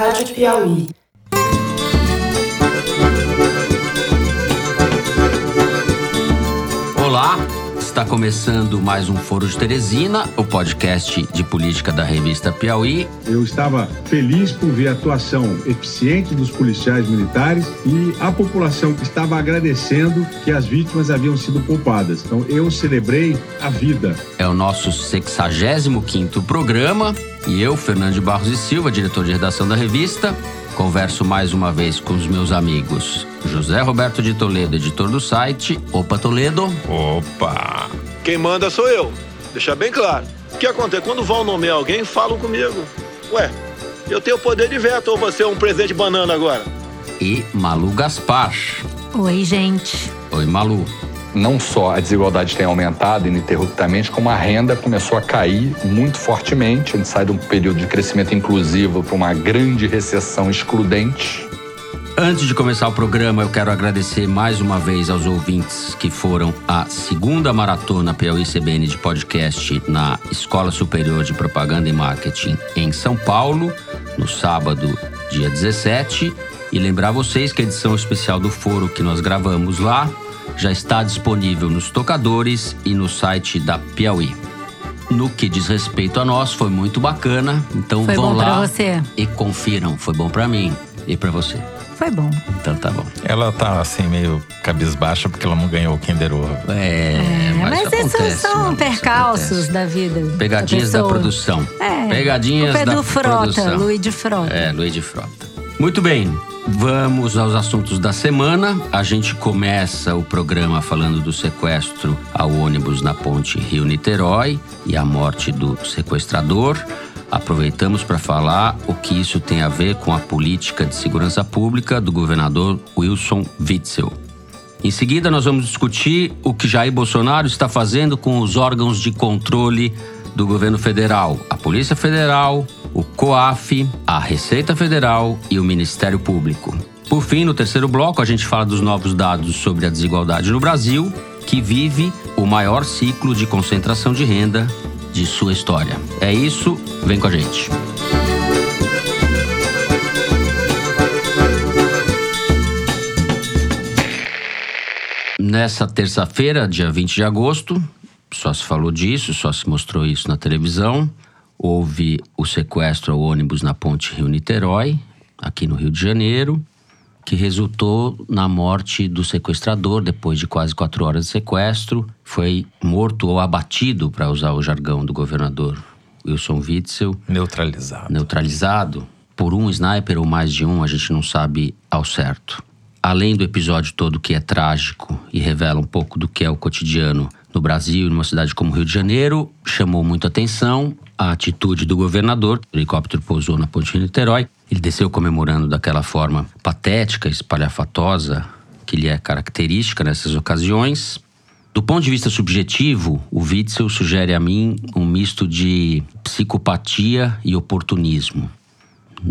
Rádio Piauí. Está começando mais um Foro de Teresina, o podcast de política da revista Piauí. Eu estava feliz por ver a atuação eficiente dos policiais militares e a população que estava agradecendo que as vítimas haviam sido poupadas. Então eu celebrei a vida. É o nosso 65º programa e eu, Fernando de Barros e Silva, diretor de redação da revista, converso mais uma vez com os meus amigos José Roberto de Toledo, editor do site Opa Toledo. Opa! Quem manda sou eu. Deixar bem claro. O que acontece? Quando vão nomear alguém, falam comigo. Ué, eu tenho poder de veto ou você é um presente de banana agora? E Malu Gaspar. Oi, gente. Oi, Malu. Não só a desigualdade tem aumentado ininterruptamente, como a renda começou a cair muito fortemente. A gente sai de um período de crescimento inclusivo para uma grande recessão excludente. Antes de começar o programa, eu quero agradecer mais uma vez aos ouvintes que foram à segunda maratona Piauí CBN de podcast na Escola Superior de Propaganda e Marketing em São Paulo, no sábado, dia 17. E lembrar vocês que a edição especial do foro que nós gravamos lá já está disponível nos tocadores e no site da Piauí. No que diz respeito a nós, foi muito bacana. Então Foi vão lá você? e confiram. Foi bom pra mim e pra você. Foi bom. Então tá bom. Ela tá assim meio cabisbaixa porque ela não ganhou o Kinder Ovo. É, É, mas, esses acontece, são mano, isso percalços acontece. da vida. Pegadinhas da, pessoa. produção. É. Pegadinhas é da do Frota, produção. Luiz de Frota. É, Luiz de Frota. Muito bem, vamos aos assuntos da semana. A gente começa o programa falando do sequestro ao ônibus na ponte Rio-Niterói e a morte do sequestrador. Aproveitamos para falar o que isso tem a ver com a política de segurança pública do governador Wilson Witzel. Em seguida, nós vamos discutir o que Jair Bolsonaro está fazendo com os órgãos de controle do governo federal, a Polícia Federal, o COAF, a Receita Federal e o Ministério Público. Por fim, no terceiro bloco, a gente fala dos novos dados sobre a desigualdade no Brasil, que vive o maior ciclo de concentração de renda de sua história. É isso, vem com a gente. Nessa terça-feira, dia 20 de agosto, só se falou disso, só se mostrou isso na televisão. Houve o sequestro ao ônibus na ponte Rio-Niterói, aqui no Rio de Janeiro, que resultou na morte do sequestrador depois de quase quatro horas de sequestro. Foi morto ou abatido, para usar o jargão do governador Wilson Witzel Neutralizado. neutralizado por um sniper ou mais de um, a gente não sabe ao certo. Além do episódio todo que é trágico e revela um pouco do que é o cotidiano no Brasil, numa cidade como Rio de Janeiro, chamou muito atenção a atitude do governador. O helicóptero pousou na ponte de Niterói. Ele desceu comemorando daquela forma patética, espalhafatosa, que lhe é característica nessas ocasiões. Do ponto de vista subjetivo, o Witzel sugere a mim um misto de psicopatia e oportunismo.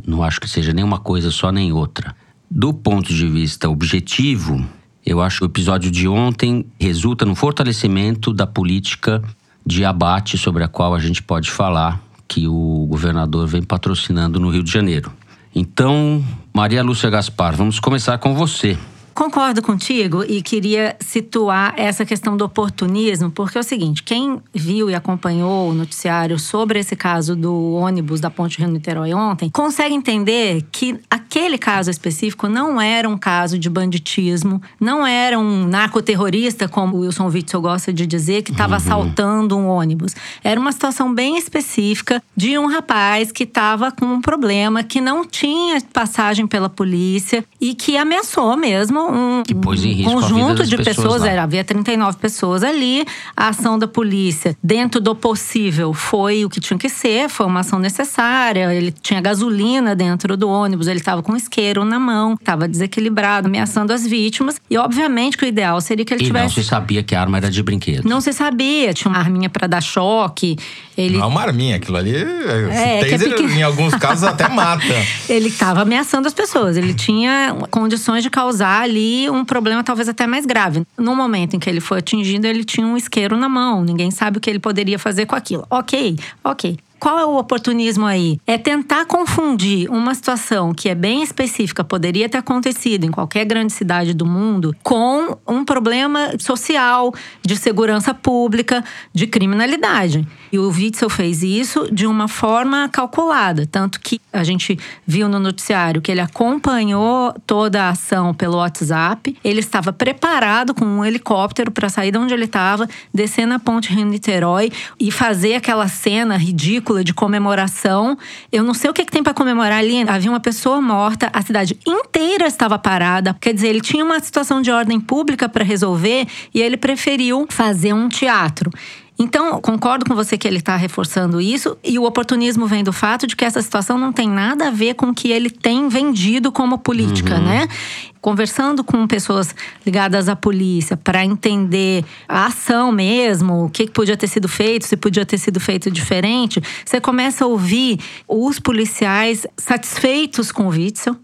Não acho que seja nem uma coisa só nem outra. Do ponto de vista objetivo, eu acho que o episódio de ontem resulta no fortalecimento da política de abate sobre a qual a gente pode falar que o governador vem patrocinando no Rio de Janeiro. Então, Maria Lúcia Gaspar, vamos começar com você. Concordo contigo e queria situar essa questão do oportunismo, porque é o seguinte: quem viu e acompanhou o noticiário sobre esse caso do ônibus da Ponte Rio-Niterói ontem, consegue entender que aquele caso específico não era um caso de banditismo, não era um narcoterrorista, como o Wilson Witzel gosta de dizer, que estava assaltando um ônibus. Era uma situação bem específica de um rapaz que estava com um problema, que não tinha passagem pela polícia e que ameaçou mesmo um, Que pôs em risco a vida conjunto das de pessoas pessoas. Era, havia 39 pessoas ali. A ação da polícia, dentro do possível, foi o que tinha que ser, foi uma ação necessária. Ele tinha gasolina dentro do ônibus, ele estava com isqueiro na mão, estava desequilibrado, ameaçando as vítimas. E obviamente que o ideal seria que ele E não tivesse. se sabia que a arma era de brinquedo. Não se sabia, tinha uma arminha para dar choque. Ele Não é uma arminha, aquilo ali. É, é pequeno. em alguns casos, até mata. Ele estava ameaçando as pessoas. Ele tinha condições de causar ali um problema talvez até mais grave. No momento em que ele foi atingido, ele tinha um isqueiro na mão. Ninguém sabe o que ele poderia fazer com aquilo. Ok, ok. Qual é o oportunismo aí? É tentar confundir uma situação que é bem específica, poderia ter acontecido em qualquer grande cidade do mundo, com um problema social, de segurança pública, de criminalidade. E o Witzel fez isso de uma forma calculada, tanto que a gente viu no noticiário que ele acompanhou toda a ação pelo WhatsApp, ele estava preparado com um helicóptero para sair de onde ele estava, descer na ponte Rio-Niterói e fazer aquela cena ridícula de comemoração. Eu não sei o que, que tem para comemorar ali. Havia uma pessoa morta, a cidade inteira estava parada. Quer dizer, ele tinha uma situação de ordem pública para resolver e ele preferiu fazer um teatro. Então, concordo com você que ele está reforçando isso, e o oportunismo vem do fato de que essa situação não tem nada a ver com o que ele tem vendido como política, uhum. né? Conversando com pessoas ligadas à polícia para entender a ação mesmo, o que podia ter sido feito, se podia ter sido feito diferente, você começa a ouvir os policiais satisfeitos com o Witzel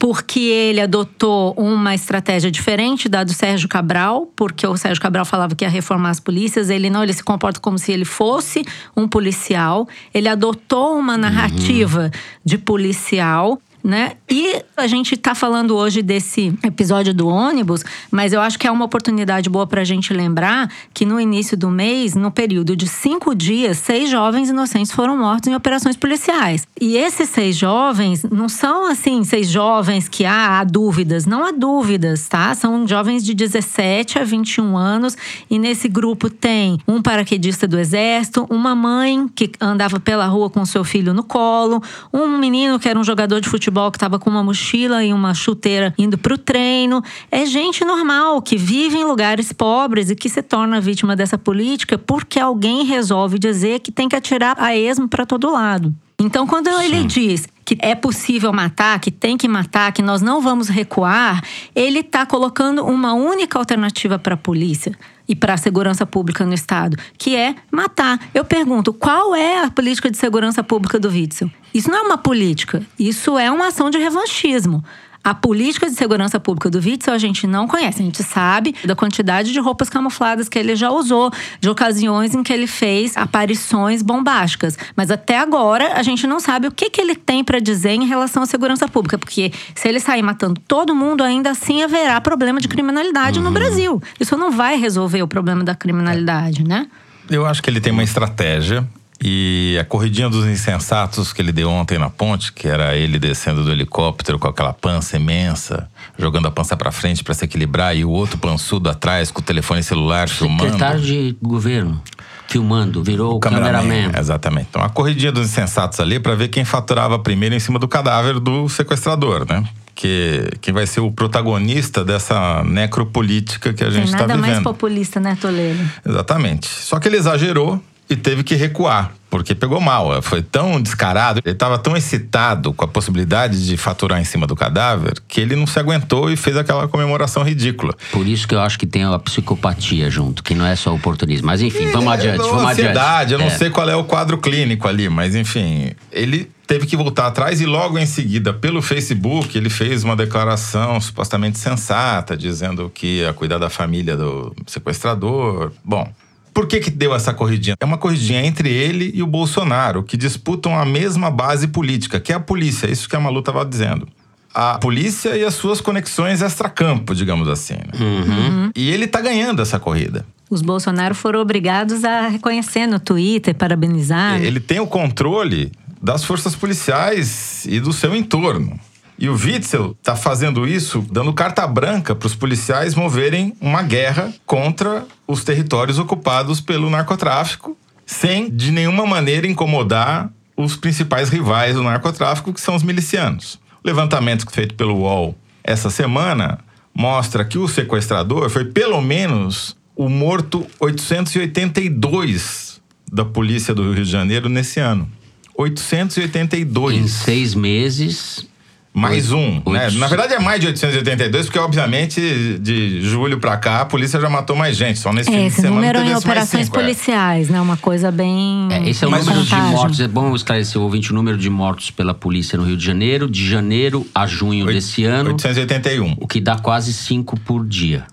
porque ele adotou uma estratégia diferente da do Sérgio Cabral, porque o Sérgio Cabral falava que ia reformar as polícias, ele não, ele se comporta como se ele fosse um policial. Ele adotou uma narrativa uhum. de policial né? E a gente está falando hoje desse episódio do ônibus, mas eu acho que é uma oportunidade boa para a gente lembrar que no início do mês, no período de cinco dias, seis jovens inocentes foram mortos em operações policiais. E esses seis jovens não são assim, seis jovens que ah, há dúvidas, não há dúvidas, tá? São jovens de 17 a 21 anos e nesse grupo tem um paraquedista do exército, uma mãe que andava pela rua com seu filho no colo, um menino que era um jogador de futebol futebol que estava com uma mochila e uma chuteira indo para o treino. É gente normal que vive em lugares pobres e que se torna vítima dessa política porque alguém resolve dizer que tem que atirar a esmo para todo lado. Então, quando Sim. ele diz que é possível matar, que tem que matar, que nós não vamos recuar, ele está colocando uma única alternativa para a polícia e para a segurança pública no Estado, que é matar. Eu pergunto, qual é a política de segurança pública do Witzel? Isso não é uma política, isso é uma ação de revanchismo. A política de segurança pública do Witzel a gente não conhece. A gente sabe da quantidade de roupas camufladas que ele já usou, de ocasiões em que ele fez aparições bombásticas. Mas até agora a gente não sabe o que, que ele tem para dizer em relação à segurança pública. Porque se ele sair matando todo mundo, ainda assim haverá problema de criminalidade uhum. no Brasil. Isso não vai resolver o problema da criminalidade, né? Eu acho que ele tem uma estratégia e a corridinha dos insensatos que ele deu ontem na ponte, que era ele descendo do helicóptero com aquela pança imensa, jogando a pança para frente para se equilibrar, e o outro pançudo atrás com o telefone celular filmando. Secretário de governo filmando, virou o cameraman. cameraman. Exatamente. Então a corridinha dos insensatos ali para ver quem faturava primeiro em cima do cadáver do sequestrador, né? Que quem vai ser o protagonista dessa necropolítica que a gente está vivendo. Nada mais populista, né, Toledo? Exatamente. Só que ele exagerou e teve que recuar, porque pegou mal. Foi tão descarado, ele estava tão excitado com a possibilidade de faturar em cima do cadáver, que ele não se aguentou e fez aquela comemoração ridícula. Por isso que eu acho que tem a psicopatia junto, que não é só oportunismo. Mas enfim, vamos é, adiante, vamos ansiedade, adiante. Eu não é. sei qual é o quadro clínico ali, mas enfim, ele teve que voltar atrás e logo em seguida, pelo Facebook, ele fez uma declaração supostamente sensata, dizendo que ia cuidar da família do sequestrador. Bom, por que, que deu essa corridinha? É uma corridinha entre ele e o Bolsonaro, que disputam a mesma base política, que é a polícia. É isso que a Malu estava dizendo. A polícia e as suas conexões extracampo, digamos assim. Né? Uhum. E ele está ganhando essa corrida. Os Bolsonaro foram obrigados a reconhecer no Twitter, parabenizar. Ele tem o controle das forças policiais e do seu entorno. E o Witzel está fazendo isso, dando carta branca para os policiais moverem uma guerra contra os territórios ocupados pelo narcotráfico, sem de nenhuma maneira incomodar os principais rivais do narcotráfico, que são os milicianos. O levantamento feito pelo UOL essa semana mostra que o sequestrador foi pelo menos o morto 882 da polícia do Rio de Janeiro nesse ano. 882. Em seis meses, mais um, né? Na verdade é mais de 882, porque obviamente de julho para cá a polícia já matou mais gente. Só nesse é, fim de semana número em operações cinco, é. policiais, é. né? Uma coisa bem. É, esse é o número de mortos. É bom esclarecer o ouvinte o número de mortos pela polícia no Rio de Janeiro, de janeiro a junho 8, desse ano. 881. O que dá quase cinco por dia.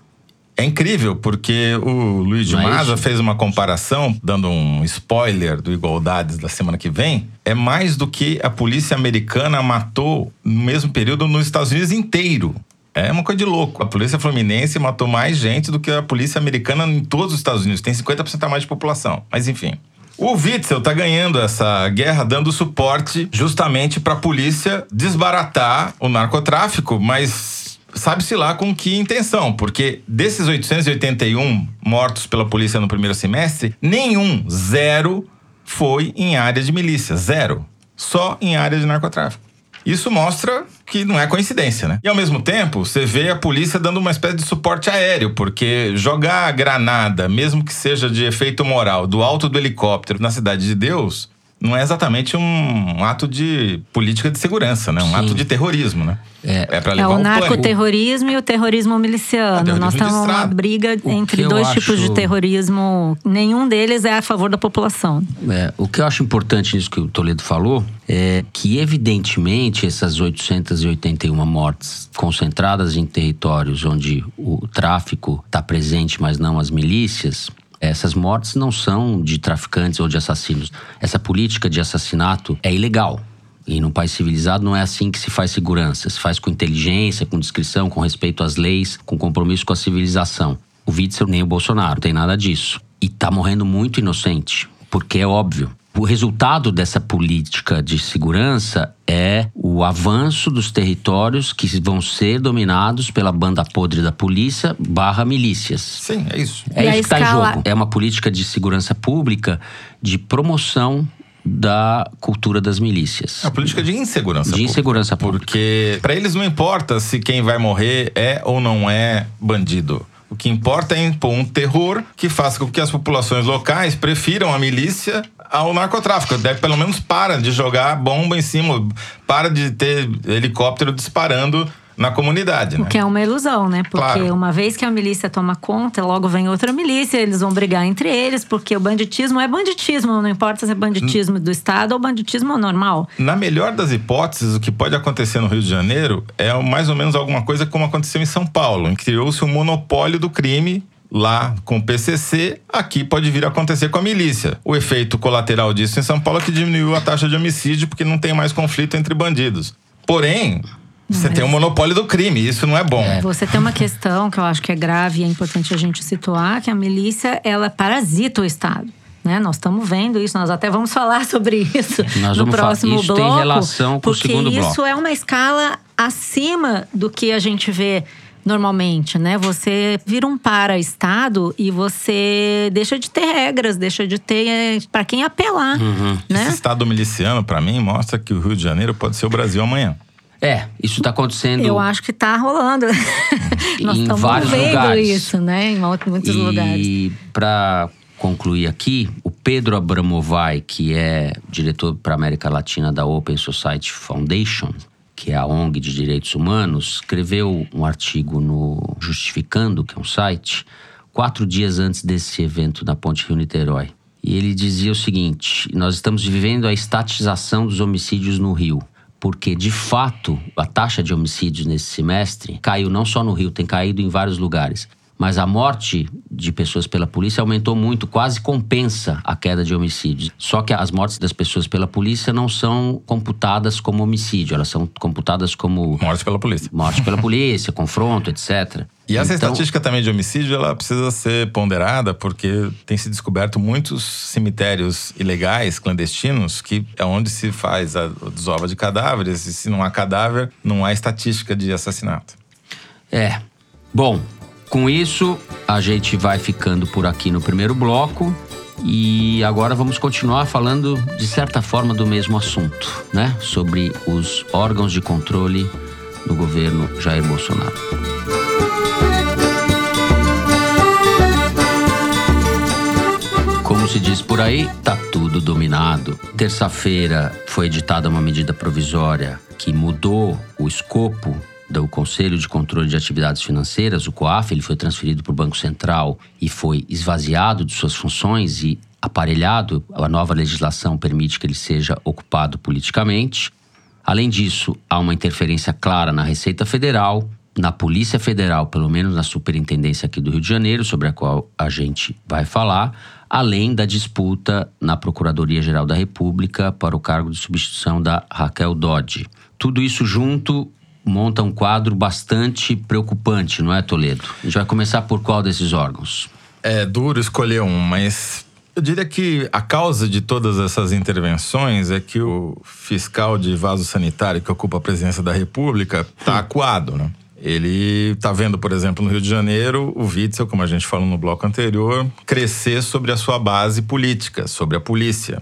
É incrível, porque o Luiz de é Maza fez uma comparação, dando um spoiler do Igualdades da semana que vem. É mais do que a polícia americana matou no mesmo período nos Estados Unidos inteiro. É uma coisa de louco. A polícia fluminense matou mais gente do que a polícia americana em todos os Estados Unidos. Tem 50% a mais de população. Mas enfim. O Witzel tá ganhando essa guerra dando suporte justamente para a polícia desbaratar o narcotráfico, mas sabe-se lá com que intenção, porque desses 881 mortos pela polícia no primeiro semestre, nenhum, zero, foi em área de milícia, zero. Só em área de narcotráfico. Isso mostra que não é coincidência, né? E ao mesmo tempo, você vê a polícia dando uma espécie de suporte aéreo, porque jogar a granada, mesmo que seja de efeito moral, do alto do helicóptero na Cidade de Deus, não é exatamente um ato de política de segurança, né? Um Sim. ato de terrorismo, né? É. É, pra É levar o o narcoterrorismo e o terrorismo miliciano. Ah, terrorismo Nós estamos numa briga O entre dois tipos de acho- terrorismo. Nenhum deles é a favor da população. É, o que eu acho importante nisso que o Toledo falou é que, evidentemente, essas 881 mortes concentradas em territórios onde o tráfico está presente, mas não as milícias, essas mortes não são de traficantes ou de assassinos. Essa política de assassinato é ilegal. E num país civilizado não é assim que se faz segurança. Se faz com inteligência, com discrição, com respeito às leis, com compromisso com a civilização. O Witzel nem o Bolsonaro, tem nada disso. E tá morrendo muito inocente, porque é óbvio. O resultado dessa política de segurança é o avanço dos territórios que vão ser dominados pela banda podre da polícia barra milícias. Sim, é isso. É E a isso que está em escala- jogo. É uma política de segurança pública de promoção da cultura das milícias. É uma política de insegurança. De pública. insegurança pública. Porque para eles não importa se quem vai morrer é ou não é bandido. O que importa é impor um terror que faça com que as populações locais prefiram a milícia ao narcotráfico. Daí pelo menos para de jogar bomba em cima, para de ter helicóptero disparando na comunidade, O né? que é uma ilusão, né? Porque Claro. uma vez que a milícia toma conta, logo vem outra milícia, eles vão brigar entre eles, porque o banditismo é banditismo, não importa se é banditismo do Estado ou banditismo normal. Na melhor das hipóteses, o que pode acontecer no Rio de Janeiro é mais ou menos alguma coisa como aconteceu em São Paulo, em que criou-se um monopólio do crime lá com o PCC, aqui pode vir a acontecer com a milícia. O efeito colateral disso em São Paulo é que diminuiu a taxa de homicídio porque não tem mais conflito entre bandidos. Porém, você tem um monopólio do crime, isso não é bom. Você tem uma questão que eu acho que é grave e é importante a gente situar, que a milícia, ela parasita o Estado. Né? Nós estamos vendo isso, nós até vamos falar sobre isso Nós no vamos falar- próximo isso tem bloco. relação com o porque segundo isso bloco. é uma escala acima do que a gente vê normalmente, né? Você vira um para-estado e você deixa de ter regras, deixa de ter para quem apelar, Uhum. né? Esse estado miliciano, para mim, mostra que o Rio de Janeiro pode ser o Brasil amanhã. É, isso está acontecendo. Eu acho que tá rolando. Nós Em estamos vários vendo lugares. isso, né? Em muitos lugares. E para concluir aqui, o Pedro Abramovay, que é diretor para América Latina da Open Society Foundation, que é a ONG de direitos humanos, escreveu um artigo no Justificando, que é um site, quatro dias antes desse evento na Ponte Rio-Niterói. E ele dizia o seguinte: nós estamos vivendo a estatização dos homicídios no Rio. Porque, de fato, a taxa de homicídios nesse semestre caiu não só no Rio, tem caído em vários lugares. Mas a morte de pessoas pela polícia aumentou muito, quase compensa a queda de homicídios. Só que as mortes das pessoas pela polícia não são computadas como homicídio, elas são computadas como Morte pela polícia. morte pela polícia, confronto, etc. E essa Então, estatística também de homicídio, ela precisa ser ponderada porque tem se descoberto muitos cemitérios ilegais, clandestinos, que é onde se faz a desova de cadáveres. E se não há cadáver, não há estatística de assassinato. É. Bom, com isso, a gente vai ficando por aqui no primeiro bloco. E agora vamos continuar falando, de certa forma, do mesmo assunto, né? Sobre os órgãos de controle do governo Jair Bolsonaro. Como se diz por aí, tá tudo dominado. Terça-feira foi editada uma medida provisória que mudou o escopo do Conselho de Controle de Atividades Financeiras, o COAF, ele foi transferido para o Banco Central e foi esvaziado de suas funções e aparelhado. A nova legislação permite que ele seja ocupado politicamente. Além disso, há uma interferência clara na Receita Federal, na Polícia Federal, pelo menos na Superintendência aqui do Rio de Janeiro, sobre a qual a gente vai falar, além da disputa na Procuradoria-Geral da República para o cargo de substituição da Raquel Dodge. Tudo isso junto monta um quadro bastante preocupante, não é, Toledo? A gente vai começar por qual desses órgãos? É duro escolher um, mas eu diria que a causa de todas essas intervenções é que o fiscal de vaso sanitário que ocupa a presidência da República está acuado, né? Ele está vendo, por exemplo, no Rio de Janeiro, o Witzel, como a gente falou no bloco anterior, crescer sobre a sua base política, sobre a polícia.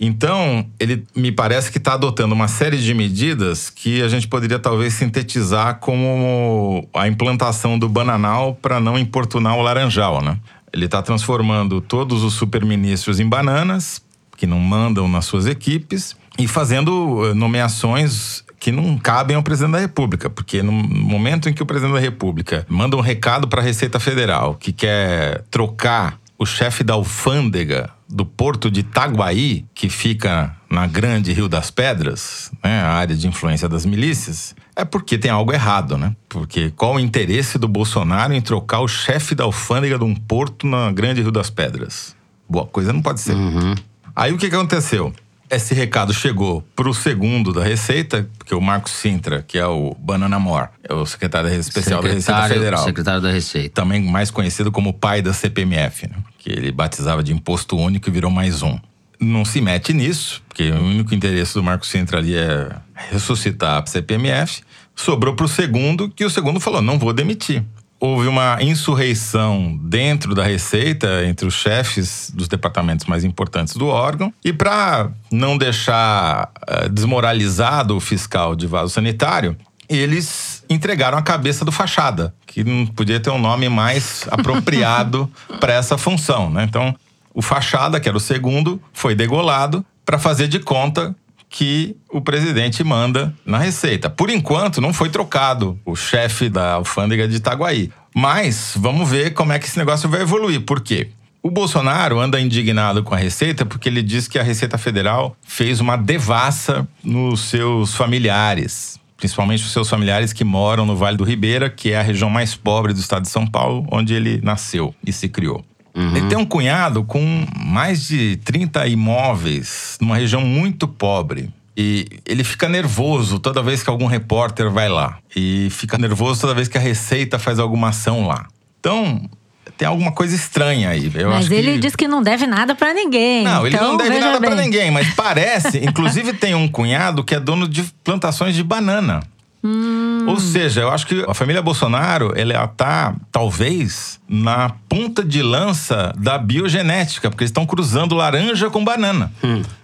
Então, ele me parece que está adotando uma série de medidas que a gente poderia talvez sintetizar como a implantação do bananal para não importunar o laranjal, né? Ele está transformando todos os superministros em bananas, que não mandam nas suas equipes, e fazendo eh, nomeações que não cabem ao presidente da República, porque no momento em que o presidente da República manda um recado para a Receita Federal que quer trocar o chefe da alfândega do porto de Itaguaí, que fica na Grande Rio das Pedras, né, a área de influência das milícias, é porque tem algo errado, né? Porque qual o interesse do Bolsonaro em trocar o chefe da alfândega de um porto na Grande Rio das Pedras? Boa coisa não pode ser. Uhum. Aí o que, que aconteceu? Esse recado chegou para o segundo da Receita, porque o Marcos Sintra, que é o Banana More, é o secretário especial da Receita Secretário- Federal. Secretário da Receita. Também mais conhecido como pai da CPMF, né? que ele batizava de imposto único e virou mais um. Não se mete nisso, porque o único interesse do Marcos Sintra ali é ressuscitar a CPMF. Sobrou para o segundo, que o segundo falou: não vou demitir. Houve uma insurreição dentro da Receita, entre os chefes dos departamentos mais importantes do órgão. E para não deixar eh, desmoralizado o fiscal de vaso sanitário, eles entregaram a cabeça do Fachada, que não podia ter um nome mais apropriado para essa função. Né? Então, o Fachada, que era o segundo, foi degolado para fazer de conta que o presidente manda na Receita. Por enquanto, não foi trocado o chefe da alfândega de Itaguaí. Mas vamos ver como é que esse negócio vai evoluir. Por quê? O Bolsonaro anda indignado com a Receita porque ele diz que a Receita Federal fez uma devassa nos seus familiares. Principalmente os seus familiares que moram no Vale do Ribeira, que é a região mais pobre do estado de São Paulo, onde ele nasceu e se criou. Ele tem um cunhado com mais de 30 imóveis numa região muito pobre. E ele fica nervoso toda vez que algum repórter vai lá. E fica nervoso toda vez que a Receita faz alguma ação lá. Então, tem alguma coisa estranha aí. Eu Mas acho ele que... diz que não deve nada pra ninguém. Não, ele então, não deve veja nada pra bem. ninguém, mas parece. inclusive, tem um cunhado que é dono de plantações de banana. Hum. Ou seja, eu acho que a família Bolsonaro, ela tá, talvez, na ponta de lança da biogenética, porque eles estão cruzando laranja com banana.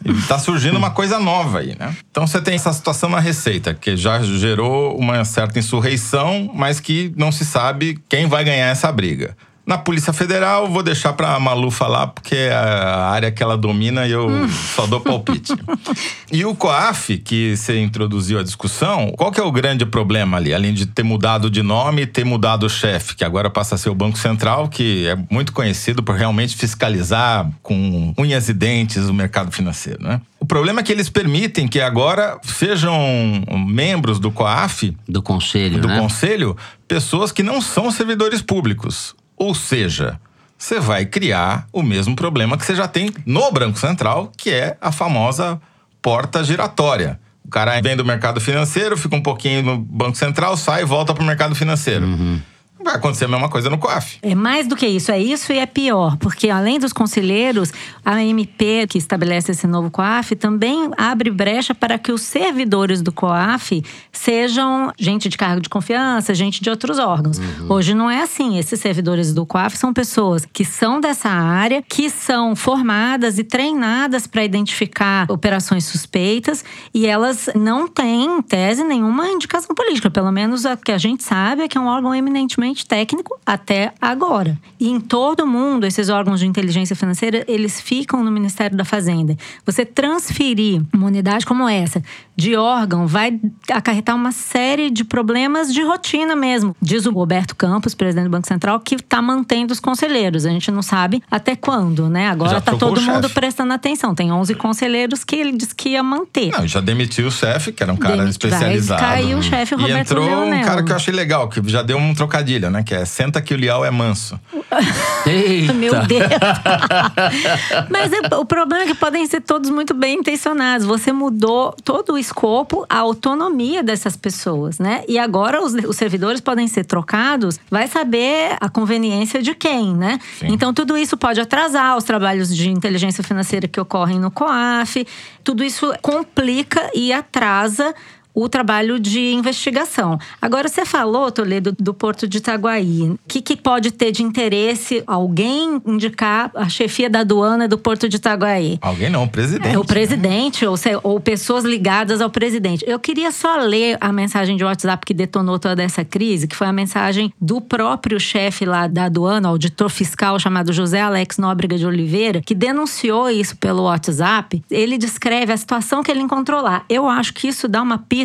E tá surgindo uma coisa nova aí, né? Então você tem essa situação na Receita, que já gerou uma certa insurreição, mas que não se sabe quem vai ganhar essa briga. Na Polícia Federal, vou deixar pra Malu falar, porque é a área que ela domina e eu só dou palpite. e o COAF, que você introduziu a discussão, qual que é o grande problema ali? Além de ter mudado de nome e ter mudado o chefe, que agora passa a ser o Banco Central, que é muito conhecido por realmente fiscalizar com unhas e dentes o mercado financeiro, né? O problema é que eles permitem que agora sejam membros do COAF Do conselho, do né? conselho pessoas que não são servidores públicos. Ou seja, você vai criar o mesmo problema que você já tem no Banco Central, que é a famosa porta giratória. O cara vem do mercado financeiro, fica um pouquinho no Banco Central, sai e volta para o mercado financeiro. Vai acontecer a mesma coisa no COAF. É mais do que isso, é isso e é pior, porque além dos conselheiros, a MP que estabelece esse novo COAF também abre brecha para que os servidores do COAF sejam gente de cargo de confiança, gente de outros órgãos. Hoje não é assim. Esses servidores do COAF são pessoas que são dessa área, que são formadas e treinadas para identificar operações suspeitas e elas não têm, em tese, nenhuma indicação política. Pelo menos a que a gente sabe é que é um órgão eminentemente técnico até agora. E em todo o mundo, esses órgãos de inteligência financeira, eles ficam no Ministério da Fazenda. Você transferir uma unidade como essa de órgão vai acarretar uma série de problemas de rotina mesmo. Diz o Roberto Campos, presidente do Banco Central, que está mantendo os conselheiros. A gente não sabe até quando, né? Agora está todo mundo prestando atenção. Tem 11 conselheiros que ele disse que ia manter. Não, já demitiu o chefe, que era um cara Demit especializado. Caiu o chefe Roberto E entrou Leonel. um cara que eu achei legal, que já deu um trocadilho, né? Que é senta que o Lial é manso. Eita. Meu Deus! Mas é, o problema é que podem ser todos muito bem intencionados. Você mudou todo o escopo, a autonomia dessas pessoas, né? E agora os, os servidores podem ser trocados, vai saber a conveniência de quem, né? Sim. Então tudo isso pode atrasar os trabalhos de inteligência financeira que ocorrem no COAF. Tudo isso complica e atrasa o trabalho de investigação. Agora, você falou, Toledo, do Porto de Itaguaí. O que, que, pode ter de interesse alguém indicar a chefia da aduana do Porto de Itaguaí? Alguém não, o presidente. É, o presidente, ou, ou pessoas ligadas ao presidente. Eu queria só ler a mensagem de WhatsApp que detonou toda essa crise, que foi a mensagem do próprio chefe lá da aduana, auditor fiscal chamado José Alex Nóbrega de Oliveira, que denunciou isso pelo WhatsApp. Ele descreve a situação que ele encontrou lá. Eu acho que isso dá uma pista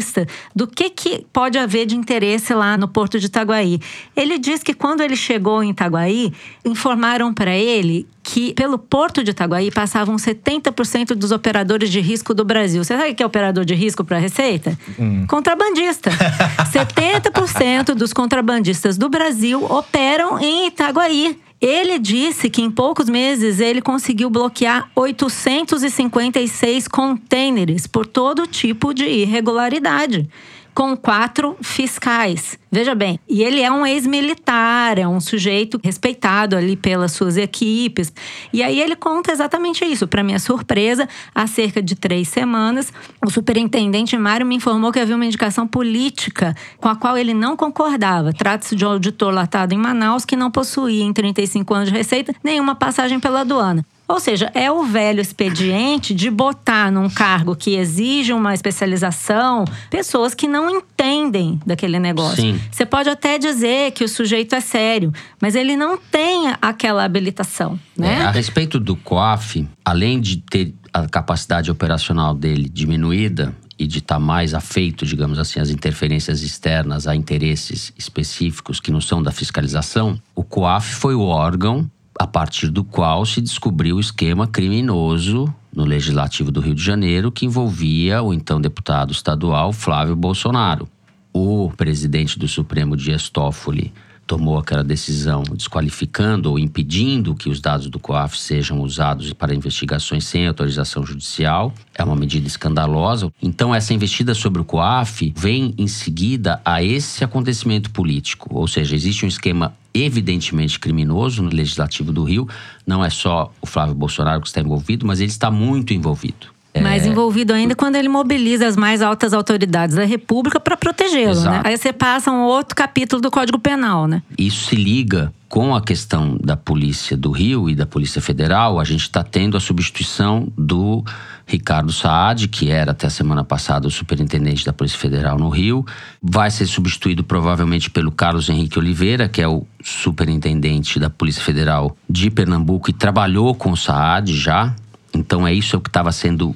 do que, que pode haver de interesse lá no Porto de Itaguaí. Ele diz que quando ele chegou em Itaguaí, informaram para ele que pelo Porto de Itaguaí passavam 70% dos operadores de risco do Brasil. Você sabe o que é operador de risco para a Receita? Hum. Contrabandista. 70% dos contrabandistas do Brasil operam em Itaguaí. Ele disse que em poucos meses ele conseguiu bloquear 856 contêineres por todo tipo de irregularidade com quatro fiscais. Veja bem, e ele é um ex-militar, é um sujeito respeitado ali pelas suas equipes. E aí ele conta exatamente isso. Para minha surpresa, há cerca de três semanas, o superintendente Mário me informou que havia uma indicação política com a qual ele não concordava. Trata-se de um auditor latado em Manaus que não possuía, em 35 anos de receita, nenhuma passagem pela aduana. Ou seja, é o velho expediente de botar num cargo que exige uma especialização pessoas que não entendem daquele negócio. Sim. Você pode até dizer que o sujeito é sério, mas ele não tem aquela habilitação, né? É, a respeito do COAF, além de ter a capacidade operacional dele diminuída, e de estar tá mais afeito, digamos assim, às interferências externas a interesses específicos que não são da fiscalização, o COAF foi o órgão a partir do qual se descobriu o esquema criminoso no Legislativo do Rio de Janeiro que envolvia o então deputado estadual Flávio Bolsonaro. O presidente do Supremo, Dias Toffoli, tomou aquela decisão desqualificando ou impedindo que os dados do COAF sejam usados para investigações sem autorização judicial. É uma medida escandalosa. Então, essa investida sobre o COAF vem em seguida a esse acontecimento político. Ou seja, existe um esquema evidentemente criminoso no Legislativo do Rio. Não é só o Flávio Bolsonaro que está envolvido, mas ele está muito envolvido. Mais é... envolvido ainda quando ele mobiliza as mais altas autoridades da República para protegê-lo, né? Aí você passa um outro capítulo do Código Penal, né? Isso se liga com a questão da Polícia do Rio e da Polícia Federal. A gente está tendo a substituição do Ricardo Saad, que era até a semana passada o superintendente da Polícia Federal no Rio. Vai ser substituído provavelmente pelo Carlos Henrique Oliveira, que é o superintendente da Polícia Federal de Pernambuco e trabalhou com o Saad já. Então é isso que estava sendo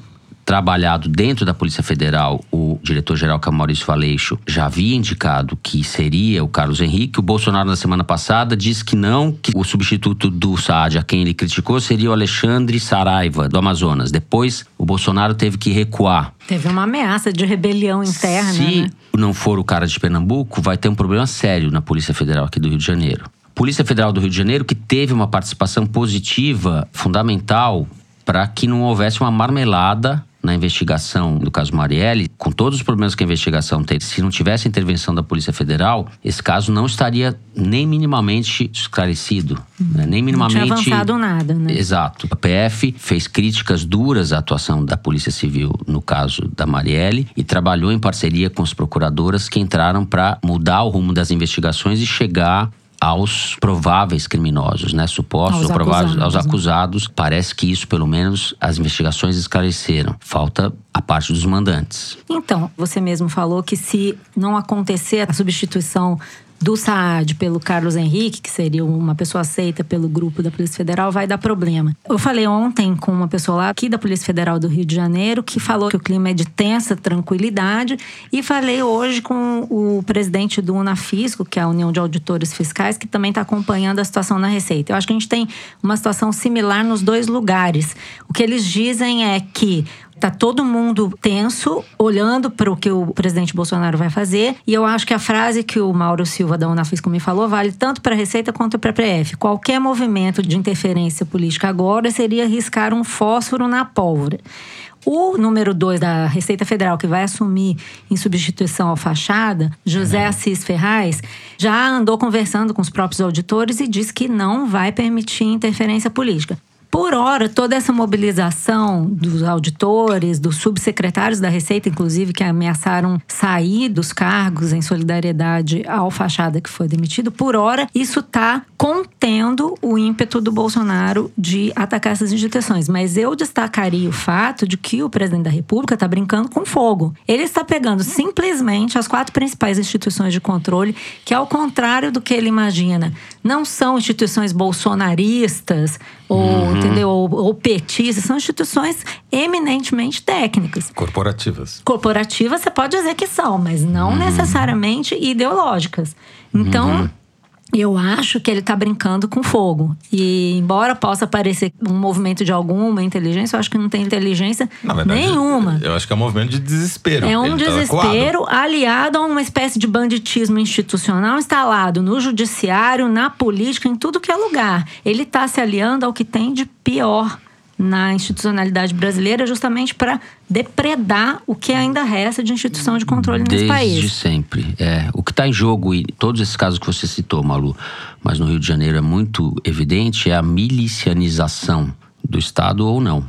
trabalhado dentro da Polícia Federal, o diretor-geral Camaurício Valeixo já havia indicado que seria o Carlos Henrique. O Bolsonaro, na semana passada, disse que não, que o substituto do Saad, a quem ele criticou, seria o Alexandre Saraiva, do Amazonas. Depois, o Bolsonaro teve que recuar. Teve uma ameaça de rebelião interna. Se né? não for o cara de Pernambuco, vai ter um problema sério na Polícia Federal aqui do Rio de Janeiro. Polícia Federal do Rio de Janeiro, que teve uma participação positiva, fundamental, para que não houvesse uma marmelada na investigação do caso Marielle, com todos os problemas que a investigação tem, se não tivesse intervenção da Polícia Federal, esse caso não estaria nem minimamente esclarecido, né? nem minimamente. Não tinha avançado nada, né? Exato. A PF fez críticas duras à atuação da Polícia Civil no caso da Marielle e trabalhou em parceria com as procuradoras que entraram para mudar o rumo das investigações e chegar aos prováveis criminosos, né? Supostos aos ou prováveis acusados, aos acusados. Né? Parece que isso, pelo menos, as investigações esclareceram. Falta a parte dos mandantes. Então, você mesmo falou que se não acontecer a substituição do SAAD pelo Carlos Henrique, que seria uma pessoa aceita pelo grupo da Polícia Federal, vai dar problema. Eu falei ontem com uma pessoa lá aqui da Polícia Federal do Rio de Janeiro que falou que o clima é de tensa tranquilidade e falei hoje com o presidente do Unafisco, que é a União de Auditores Fiscais, que também está acompanhando a situação na Receita. Eu acho que a gente tem uma situação similar nos dois lugares. O que eles dizem é que Tá todo mundo tenso, olhando para o que o presidente Bolsonaro vai fazer. E eu acho que a frase que o Mauro Silva da Unafisco me falou vale tanto para a Receita quanto para a PF. Qualquer movimento de interferência política agora seria riscar um fósforo na pólvora. O número dois da Receita Federal, que vai assumir em substituição ao Fachada, José Assis Ferraz, já andou conversando com os próprios auditores e disse que não vai permitir interferência política. Por hora, toda essa mobilização dos auditores, dos subsecretários da Receita, inclusive, que ameaçaram sair dos cargos em solidariedade ao Fachada que foi demitido, por hora, isso está contendo o ímpeto do Bolsonaro de atacar essas instituições. Mas eu destacaria o fato de que o presidente da República está brincando com fogo. Ele está pegando simplesmente as quatro principais instituições de controle, que, ao contrário do que ele imagina, não são instituições bolsonaristas ou, uhum. Entendeu? Ou, ou petistas, são instituições eminentemente técnicas. Corporativas. Corporativas você pode dizer que são, mas não uhum. necessariamente ideológicas. Então, uhum. Eu acho que ele está brincando com fogo. E embora possa parecer um movimento de alguma inteligência, eu acho que não tem inteligência verdade, nenhuma. Eu acho que é um movimento de desespero. É um ele tá desespero tá aliado a uma espécie de banditismo institucional instalado no judiciário, na política, em tudo que é lugar. Ele está se aliando ao que tem de pior na institucionalidade brasileira justamente para depredar o que ainda resta de instituição de controle Desde nesse país. Desde sempre. É, o que está em jogo, e todos esses casos que você citou, Malu, mas no Rio de Janeiro é muito evidente, é a milicianização do Estado ou não.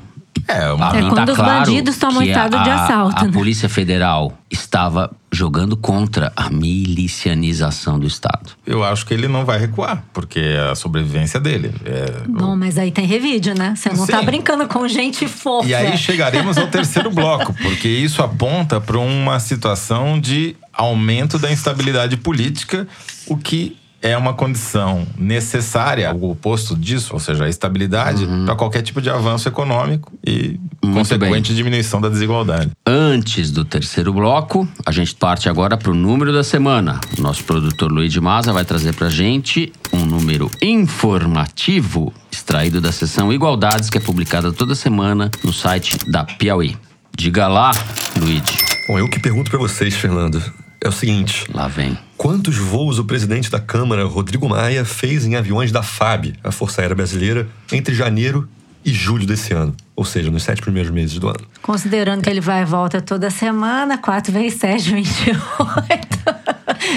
É, uma... é quando tá os claro bandidos tomam estado a, de assalto. A né? Polícia Federal estava jogando contra a milicianização do Estado. Eu acho que ele não vai recuar, porque é a sobrevivência dele. É... Não, mas aí tem revide, né? Você não tá Sim. tá brincando com gente fofa. E aí chegaremos ao terceiro bloco, porque isso aponta para uma situação de aumento da instabilidade política, o que é uma condição necessária, o oposto disso, ou seja, a estabilidade, uhum. para qualquer tipo de avanço econômico e Muito consequente bem. diminuição da desigualdade. Antes do terceiro bloco, a gente parte agora para o número da semana. Nosso produtor Luiz de Maza vai trazer para a gente um número informativo extraído da seção Igualdades, que é publicada toda semana no site da Piauí. Diga lá, Luiz. Bom, eu que pergunto para vocês, Fernando é o seguinte. Lá vem. Quantos voos o presidente da Câmara, Rodrigo Maia, fez em aviões da FAB, a Força Aérea Brasileira, entre janeiro e julho desse ano? Ou seja, nos sete primeiros meses do ano. Considerando que ele vai e volta toda semana, 4 vezes 7, 28.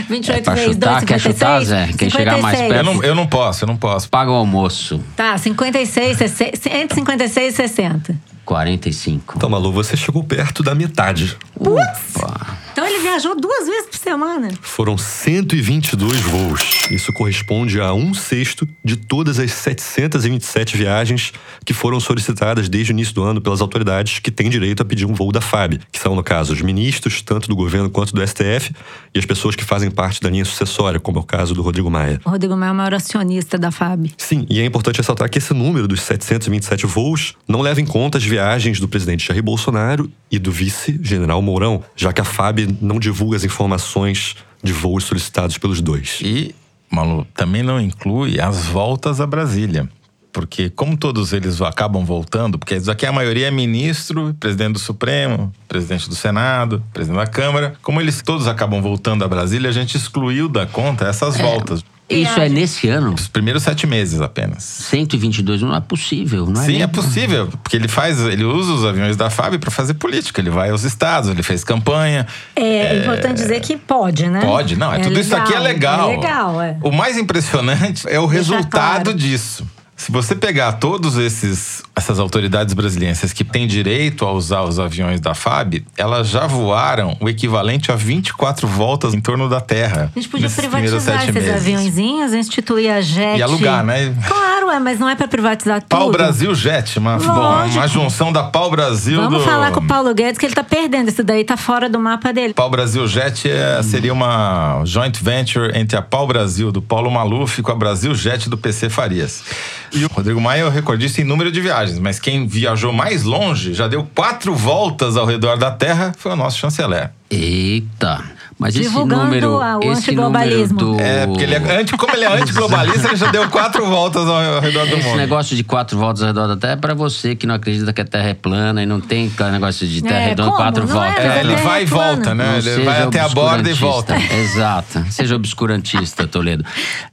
28 é, vezes chutar, 2, 56. Quer chutar, Zé? Quem chegar mais perto. Eu não, eu não posso, eu não posso. Paga o almoço. Tá, 56, 60, entre 56 e 60. 45. Então, Malu, você chegou perto da metade. Ufa! Então ele viajou duas vezes por semana. Foram 122 voos. Isso corresponde a um sexto de todas as 727 viagens que foram solicitadas desde o início do ano pelas autoridades que têm direito a pedir um voo da FAB, que são, no caso, os ministros, tanto do governo quanto do STF, e as pessoas que fazem parte da linha sucessória, como é o caso do Rodrigo Maia. O Rodrigo Maia é o maior acionista da FAB. Sim, e é importante ressaltar que esse número dos 727 voos não leva em conta as viagens do presidente Jair Bolsonaro e do vice-general Mourão, já que a FAB não divulga as informações de voos solicitados pelos dois. E, Malu, também não inclui as voltas a Brasília. Porque, como todos eles acabam voltando, porque aqui a maioria é ministro, presidente do Supremo, presidente do Senado, presidente da Câmara. Como eles todos acabam voltando a Brasília, a gente excluiu da conta essas é. voltas. Isso é nesse ano? Os primeiros sete meses apenas. 122 não é possível, não é? Sim, é possível, porque ele faz, ele usa os aviões da FAB para fazer política. Ele vai aos estados, ele fez campanha. É, é, importante dizer que pode, né? Pode, não. É, é tudo legal, isso aqui é legal. É legal, é. O mais impressionante é o Deixa resultado claro. disso. Se você pegar todos esses essas autoridades brasileiras que têm direito a usar os aviões da FAB, elas já voaram o equivalente a 24 voltas em torno da Terra. A gente podia privatizar esses meses. aviãozinhos, instituir a JET. E alugar, né? Claro, é, mas não é pra privatizar tudo. Pau Brasil Jet, uma, Lógico. uma junção da Pau Brasil Vamos do. falar com o Paulo Guedes que ele tá perdendo. Isso daí tá fora do mapa dele. Pau Brasil Jet é- seria uma joint venture entre a Pau Brasil do Paulo Maluf com a Brasil Jet do PC Farias. E o Rodrigo Maia é o recordista em número de viagens, mas quem viajou mais longe, já deu quatro voltas ao redor da Terra, foi o nosso chanceler. Eita. Mas esse Divulgando número, a- o esse número antiglobalismo. do É, porque ele é anti, como ele é antiglobalista, ele já deu quatro voltas ao, redor do Esse mundo. negócio de quatro voltas ao redor da Terra é pra você que não acredita que a Terra é plana e não tem aquele negócio de Terra É, redonda, como? quatro Não voltas. é, É, ele vai e volta, né? Não Ele vai até a borda e volta. Exato. Seja obscurantista, Toledo.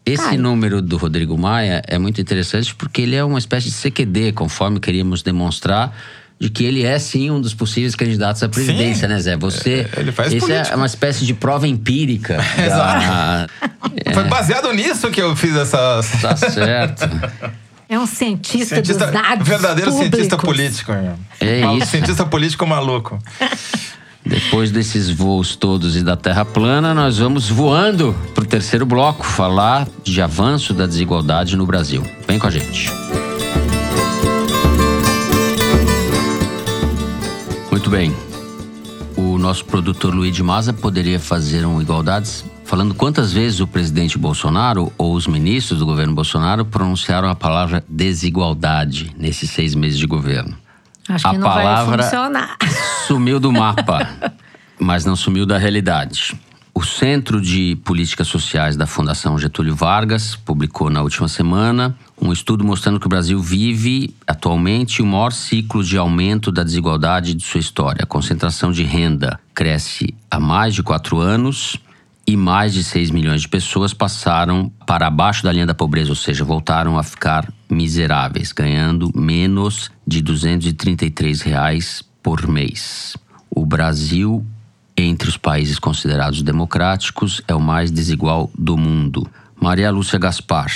Esse Cara. número do Rodrigo Maia é muito interessante porque ele é uma espécie de CQD, conforme queríamos demonstrar. De que ele é sim um dos possíveis candidatos à presidência, Sim. né, Zé? Você. É, ele faz política. é uma espécie de prova empírica. da- Exato. Foi baseado nisso que eu fiz essa. Tá certo. É um cientista, Cientista, dos dados verdadeiro públicos. cientista político. meu. É Mal- isso. Cientista político maluco. Depois desses voos todos e da Terra plana, nós vamos voando para o terceiro bloco falar de avanço da desigualdade no Brasil. Vem com a gente. Muito bem. O nosso produtor Luiz de Maza poderia fazer um Igualdades falando quantas vezes o presidente Bolsonaro ou os ministros do governo Bolsonaro pronunciaram a palavra desigualdade nesses seis meses de governo. Acho A que não palavra- vai funcionar. Sumiu do mapa, mas não sumiu da realidade. O Centro de Políticas Sociais da Fundação Getúlio Vargas publicou na última semana um estudo mostrando que o Brasil vive atualmente o maior ciclo de aumento da desigualdade de sua história. A concentração de renda cresce há mais de quatro anos e mais de 6 milhões de pessoas passaram para abaixo da linha da pobreza, ou seja, voltaram a ficar miseráveis, ganhando menos de 233 reais por mês. O Brasil, entre os países considerados democráticos, é o mais desigual do mundo. Maria Lúcia Gaspar,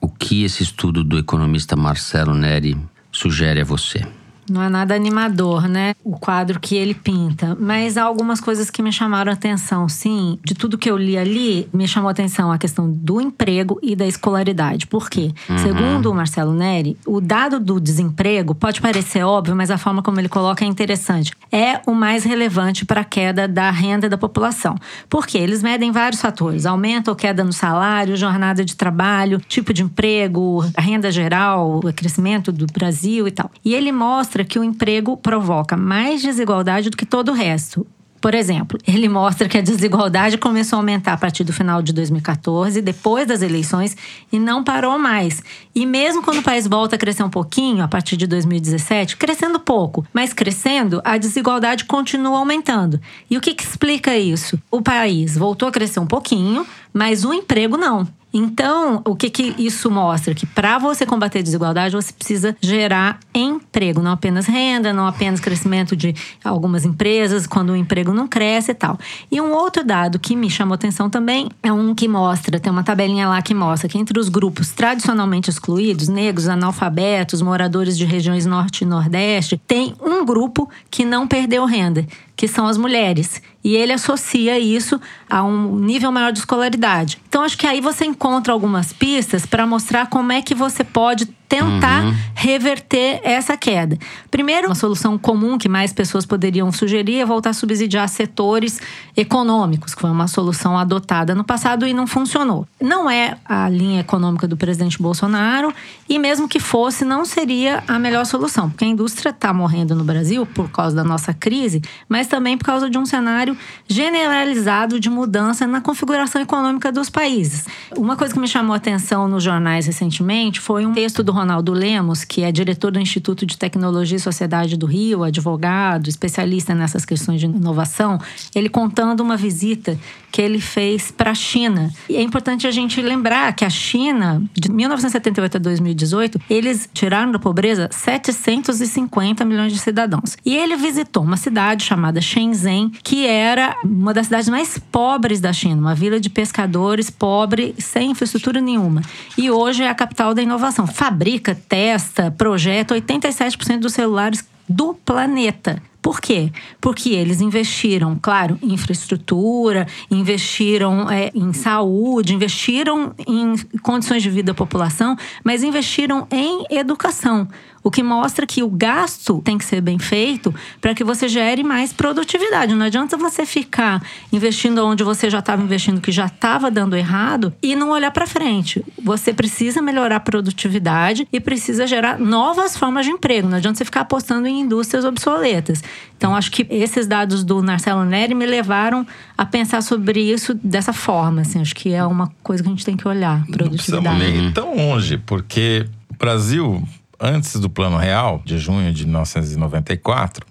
o que esse estudo do economista Marcelo Neri sugere a você? Não é nada animador, né? O quadro que ele pinta. Mas há algumas coisas que me chamaram a atenção, sim. De tudo que eu li ali, me chamou a atenção a questão do emprego e da escolaridade. Por quê? Segundo o Marcelo Neri, o dado do desemprego pode parecer óbvio, mas a forma como ele coloca é interessante. É o mais relevante para a queda da renda da população. Por quê? Eles medem vários fatores: aumento ou queda no salário, jornada de trabalho, tipo de emprego, a renda geral, o crescimento do Brasil e tal. E ele mostra que o emprego provoca mais desigualdade do que todo o resto. Por exemplo, ele mostra que a desigualdade começou a aumentar a partir do final de 2014, depois das eleições, e não parou mais. E mesmo quando o país volta a crescer um pouquinho, a partir de 2017, crescendo pouco, mas crescendo, a desigualdade continua aumentando. E o que, que explica isso? O país voltou a crescer um pouquinho, mas o emprego não. Então, o que, que isso mostra? Que para você combater a desigualdade, você precisa gerar emprego, não apenas renda, não apenas crescimento de algumas empresas, quando o emprego não cresce e tal. E um outro dado que me chamou atenção também é um que mostra, tem uma tabelinha lá que mostra que entre os grupos tradicionalmente excluídos, negros, analfabetos, moradores de regiões norte e nordeste, tem um grupo que não perdeu renda, que são as mulheres. E ele associa isso a um nível maior de escolaridade. Então, acho que aí você encontra algumas pistas para mostrar como é que você pode tentar reverter essa queda. Primeiro, uma solução comum que mais pessoas poderiam sugerir é voltar a subsidiar setores econômicos, que foi uma solução adotada no passado e não funcionou. Não é a linha econômica do presidente Bolsonaro e mesmo que fosse, não seria a melhor solução, porque a indústria está morrendo no Brasil por causa da nossa crise, mas também por causa de um cenário generalizado de mudança na configuração econômica dos países. Uma coisa que me chamou a atenção nos jornais recentemente foi um texto do Ronaldo Lemos, que é diretor do Instituto de Tecnologia e Sociedade do Rio, advogado, especialista nessas questões de inovação, ele contando uma visita que ele fez para a China. E é importante a gente lembrar que a China, de 1978 a 2018, eles tiraram da pobreza 750 milhões de cidadãos. E ele visitou uma cidade chamada Shenzhen, que era uma das cidades mais pobres da China, uma vila de pescadores pobre, sem infraestrutura nenhuma. E hoje é a capital da inovação. Fabrica, testa, projeta 87% dos celulares do planeta. Por quê? Porque eles investiram, claro, em infraestrutura, investiram é, em saúde, investiram em condições de vida da população, mas investiram em educação. O que mostra que o gasto tem que ser bem feito para que você gere mais produtividade. Não adianta você ficar investindo onde você já estava investindo, que já estava dando errado, e não olhar para frente. Você precisa melhorar a produtividade e precisa gerar novas formas de emprego. Não adianta você ficar apostando em indústrias obsoletas. Então, acho que esses dados do Marcelo Neri me levaram a pensar sobre isso dessa forma. Assim, acho que é uma coisa que a gente tem que olhar. Produtividade. Não precisamos ir tão longe, porque o Brasil antes do Plano Real, de junho de 1994,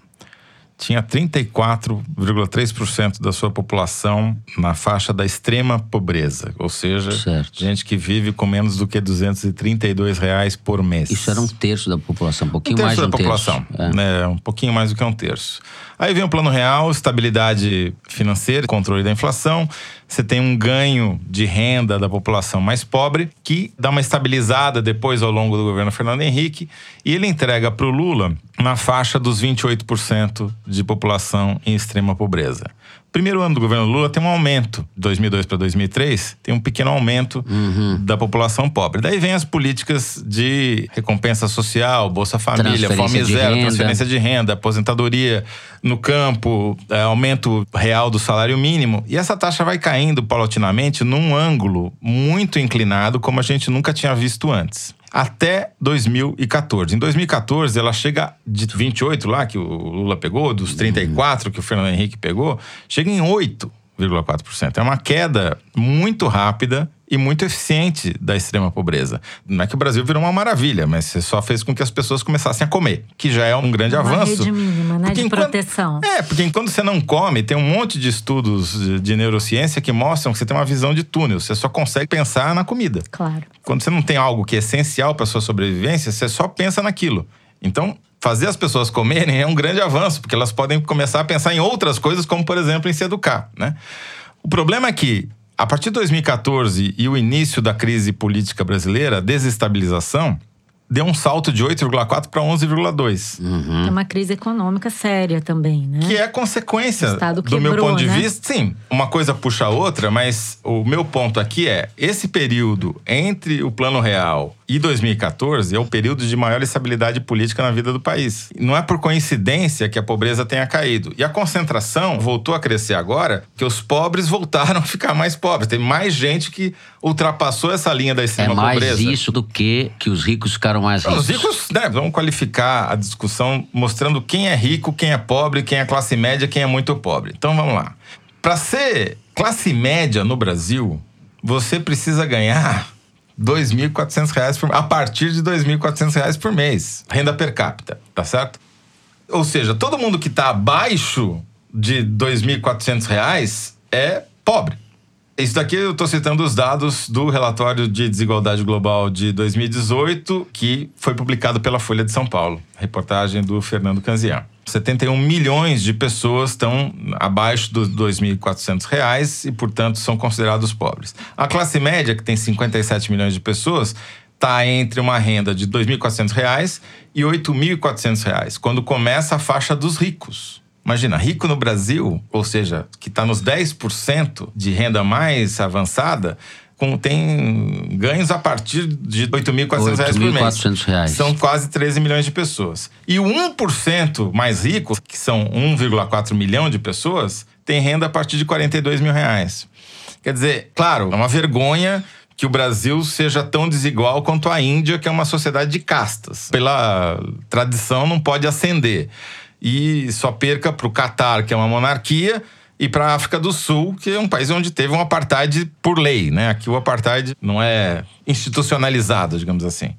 tinha 34,3% da sua população na faixa da extrema pobreza, ou seja, Certo. gente que vive com menos do que 232 reais por mês. Isso era um terço da população, um um pouquinho terço mais da um população, terço. É. né? Um pouquinho mais do que um terço. Aí vem o plano real, estabilidade financeira, controle da inflação. Você tem um ganho de renda da população mais pobre, que dá uma estabilizada depois ao longo do governo Fernando Henrique. E ele entrega para o Lula na faixa dos 28% de população em extrema pobreza. Primeiro ano do governo Lula tem um aumento, de 2002 para 2003, tem um pequeno aumento da população pobre. Daí vem as políticas de recompensa social, Bolsa Família, Fome Zero, renda. transferência de renda, aposentadoria no campo, é, aumento real do salário mínimo. E essa taxa vai caindo paulatinamente num ângulo muito inclinado, como a gente nunca tinha visto antes. Até 2014. Em 2014, ela chega de 28 lá, que o Lula pegou, dos 34 que o Fernando Henrique pegou, chega em 8,4%. É uma queda muito rápida e muito eficiente da extrema pobreza. Não é que o Brasil virou uma maravilha, mas você só fez com que as pessoas começassem a comer, que já é um grande Uma avanço. rede mínima, né, Porque de enquanto- proteção. É, porque enquanto você não come, tem um monte de estudos de- de neurociência que mostram que você tem uma visão de túnel. Você só consegue pensar na comida. Claro. Quando você não tem algo que é essencial para sua sobrevivência, você só pensa naquilo. Então, fazer as pessoas comerem é um grande avanço, porque elas podem começar a pensar em outras coisas, como por exemplo em se educar, né? O problema é que a partir de 2014 e o início da crise política brasileira, a desestabilização deu um salto de 8,4 para 11,2. É uma crise econômica séria também, né? Que é consequência O Estado do meu quebrou, ponto de né? vista. Sim, uma coisa puxa a outra, mas o meu ponto aqui é: esse período entre o Plano Real e 2014 é o período de maior estabilidade política na vida do país. Não é por coincidência que a pobreza tenha caído. E a concentração voltou a crescer agora, que os pobres voltaram a ficar mais pobres. Tem mais gente que ultrapassou essa linha da É extrema mais pobreza. isso do que que os ricos ficaram mais ricos. Os ricos, né, vamos qualificar a discussão mostrando quem é rico, quem é pobre, quem é classe média, quem é muito pobre. Então vamos lá. Para ser classe média no Brasil, você precisa ganhar 2.400 reais por a partir de 2.400 reais por mês, renda per capita, tá certo? Ou seja, todo mundo que está abaixo de 2.400 reais é pobre. Isso daqui eu estou citando os dados do relatório de desigualdade global de 2018, que foi publicado pela Folha de São Paulo, reportagem do Fernando Canzian. 71 milhões de pessoas estão abaixo dos 2.400 reais e, portanto, são considerados pobres. A classe média, que tem 57 milhões de pessoas, está entre uma renda de 2.400 reais e 8.400 reais, quando começa a faixa dos ricos. Imagina, rico no Brasil, ou seja, que está nos 10% de renda mais avançada, com, tem ganhos a partir de 8.400 reais por mês. 8.400 reais. São quase 13 milhões de pessoas. E o 1% mais rico, que são 1,4 milhão de pessoas, tem renda a partir de 42 mil reais. Quer dizer, claro, é uma vergonha que o Brasil seja tão desigual quanto a Índia, que é uma sociedade de castas. Pela tradição, não pode ascender. E só perca para o Catar, que é uma monarquia, e para a África do Sul, que é um país onde teve um apartheid por lei, né? Aqui o apartheid não é institucionalizado, digamos assim.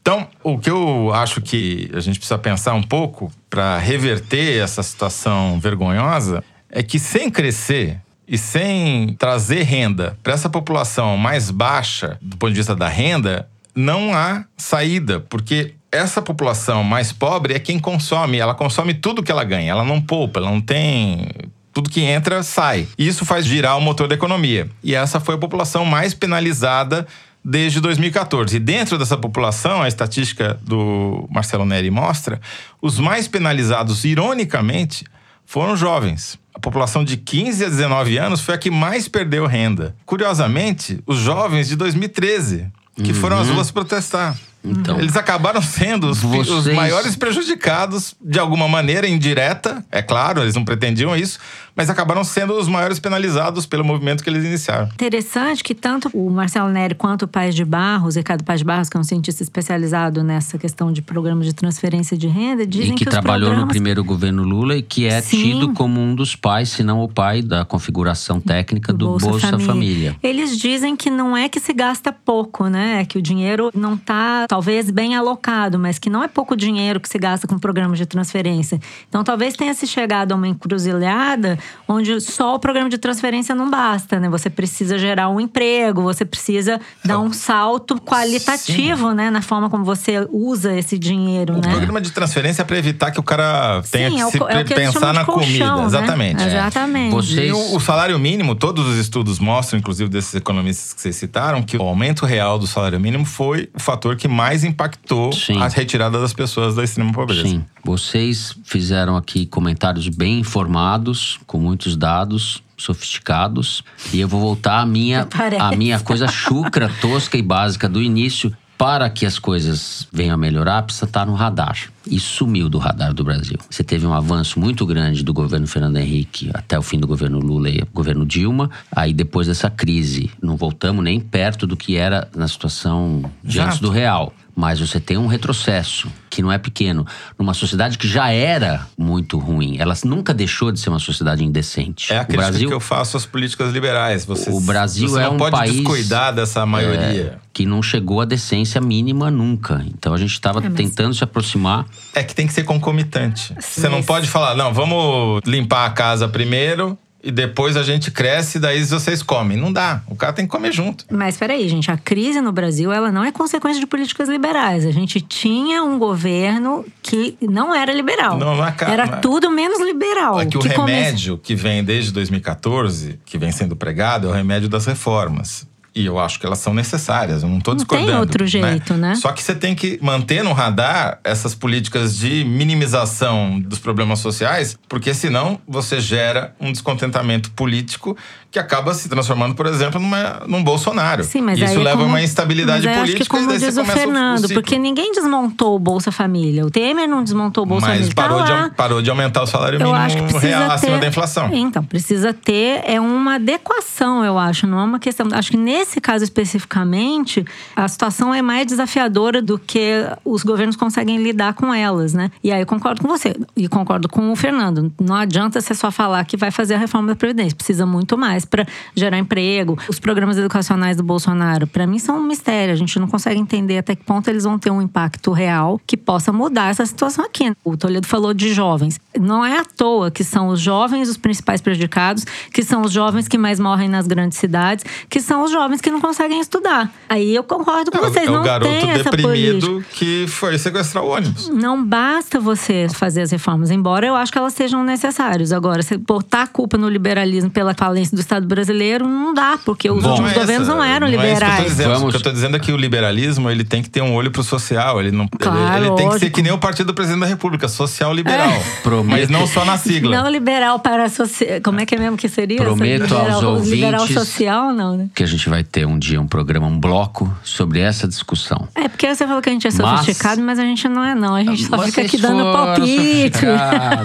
Então, o que eu acho que a gente precisa pensar um pouco para reverter essa situação vergonhosa é que sem crescer e sem trazer renda para essa população mais baixa do ponto de vista da renda, não há saída, porque essa população mais pobre é quem consome, ela consome tudo que ela ganha, ela não poupa, ela não tem tudo que entra sai. E isso faz girar o motor da economia. E essa foi a população mais penalizada desde 2014. E dentro dessa população, a estatística do Marcelo Neri mostra, os mais penalizados, ironicamente, foram jovens. A população de 15 a 19 anos foi a que mais perdeu renda. Curiosamente, os jovens de 2013, que foram às ruas protestar. Então. Eles acabaram sendo os, pi- os Vocês- maiores prejudicados, de alguma maneira indireta, é claro, eles não pretendiam isso, mas acabaram sendo os maiores penalizados pelo movimento que eles iniciaram. Interessante que tanto o Marcelo Neri quanto o Paz de Barros, Ricardo Paz de Barros, que é um cientista especializado nessa questão de programas de transferência de renda, dizem E que, os trabalhou no programas- primeiro governo Lula e que é Sim. tido como um dos pais, se não o pai, da configuração técnica do, Bolsa, Família. Eles dizem que não é que se gasta pouco, né? É que o dinheiro não está, talvez, bem alocado, mas que não é pouco dinheiro que se gasta com programas de transferência. Então, talvez tenha se chegado a uma encruzilhada onde só o programa de transferência não basta, né? Você precisa gerar um emprego, você precisa dar um salto qualitativo, né? Na forma como você usa esse dinheiro, O né? programa de transferência é para evitar que o cara tenha Sim, que é o se é o que pensar na colchão, comida. né? Exatamente. é. Exatamente. Você- E o, o salário mínimo, todos os estudos mostram, inclusive desses economistas que vocês citaram, que o aumento real do salário mínimo foi o fator que mais impactou Sim. a retirada das pessoas da extrema pobreza. Sim, vocês fizeram aqui comentários bem informados, com muitos dados sofisticados, e eu vou voltar à minha, à minha coisa chucra, tosca e básica do início. Para que as coisas venham a melhorar, precisa estar no radar. E sumiu do radar do Brasil. Você teve um avanço muito grande do governo Fernando Henrique até o fim do governo Lula e governo Dilma. Aí depois dessa crise, não voltamos nem perto do que era na situação de antes Exato. do real. Mas você tem um retrocesso, que não é pequeno, numa sociedade que já era muito ruim. Ela nunca deixou de ser uma sociedade indecente. É a o crítica Brasil que eu faço às políticas liberais. Você, O Brasil você é não um pode país- descuidar dessa maioria. Que não chegou à decência mínima nunca. Então a gente estava mas- tentando se aproximar. É que tem que ser concomitante. Você não pode falar, não, vamos limpar a casa primeiro e depois a gente cresce e daí vocês comem. Não dá. O cara tem que comer junto. Mas peraí, gente, a crise no Brasil ela não é consequência de políticas liberais. A gente tinha um governo que não era liberal. Não, não é ca- era é- tudo menos liberal. É que o come- remédio que vem desde 2014, que vem sendo pregado, é o remédio das reformas. E eu acho que elas são necessárias, eu não estou Não tem discordando. outro jeito, né? Só que você tem que manter no radar essas políticas de minimização dos problemas sociais, porque senão você gera um descontentamento político que acaba se transformando, por exemplo, numa, num Bolsonaro. Sim, mas e isso aí, leva a uma instabilidade mas política acho que como e daí diz o Fernando, ciclo. porque ninguém desmontou o Bolsa Família. O Temer não desmontou o Bolsa Mas Família. Tá parou, de, lá. au- parou de aumentar o salário Eu mínimo acho que precisa real ter, acima da inflação. Então, precisa ter é uma adequação, eu acho, não é uma questão. Acho que nesse caso especificamente, a situação é mais desafiadora do que os governos conseguem lidar com elas, né? E aí eu concordo com você e concordo com o Fernando. Não adianta você só falar que vai fazer a reforma da previdência, precisa muito mais para gerar emprego. Os programas educacionais do Bolsonaro, para mim são um mistério, a gente não consegue entender até que ponto eles vão ter um impacto real que possa mudar essa situação aqui. O Toledo falou de jovens. Não é à toa que são os jovens os principais prejudicados, que são os jovens que mais morrem nas grandes cidades, que são os jovens que não conseguem estudar. Aí eu concordo com É o- vocês, é o não garoto tem política. deprimido que foi sequestrar o ônibus. Não basta você fazer as reformas, embora eu acho que elas sejam necessárias. Agora, você botar a culpa no liberalismo pela falência do Estado brasileiro, não dá, porque os Bom, últimos é governos não eram não é isso que eu tô liberais. dizendo. Vamos- O que eu tô dizendo é que o liberalismo ele tem que ter um olho pro social. Ele não. ele- Claro, ele, tem que ser que nem o partido do presidente da República, social liberal. Prometo- Mas não só na sigla. Não liberal para social. Como é que é mesmo que seria? essa Prometo liberal, aos Liberal ouvintes- social, não, né? Que a gente vai ter um dia um programa, um bloco sobre essa discussão. É porque você falou que a gente é Mas- sofisticado, mas, a gente não é, não. A gente só fica aqui dando palpite.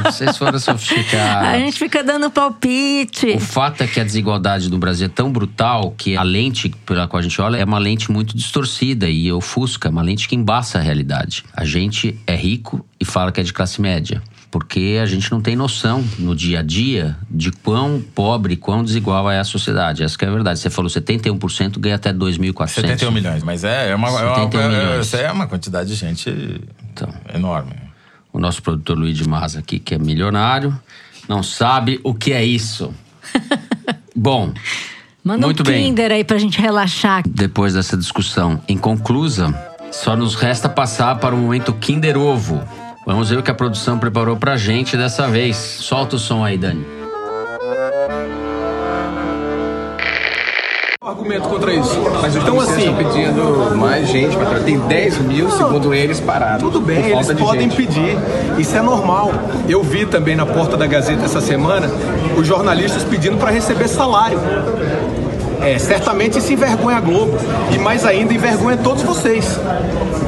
Vocês foram sofisticados. A gente fica dando palpite. O fato é que a desigualdade no Brasil é tão brutal que a lente pela qual a gente olha é uma lente muito distorcida e ofusca, uma lente que embaça a realidade. A gente é rico e fala que é de classe média. Porque a gente não tem noção no dia a dia de quão pobre, quão desigual é a sociedade. Essa que é a verdade. Você falou 71% ganha até 2.400. 71 milhões. Mas é, é uma, é uma, 71 é- é uma quantidade de gente Então. enorme. O nosso produtor Luiz de Maza aqui, que é milionário, não sabe o que é isso. Bom, Manda Muito um bem. Kinder aí pra gente relaxar. depois dessa discussão inconclusa, só nos resta passar para o momento Kinder Ovo. Vamos ver o que a produção preparou pra gente dessa vez. Solta o som aí, Dani. argumento contra isso? Mas os então, assim, estão pedindo mais gente para Tem 10 mil, segundo eles, parados. Tudo bem, por eles podem gente. pedir. Isso é normal. Eu vi também na porta da Gazeta essa semana os jornalistas pedindo para receber salário. É, certamente isso envergonha a Globo. E mais ainda, envergonha todos vocês.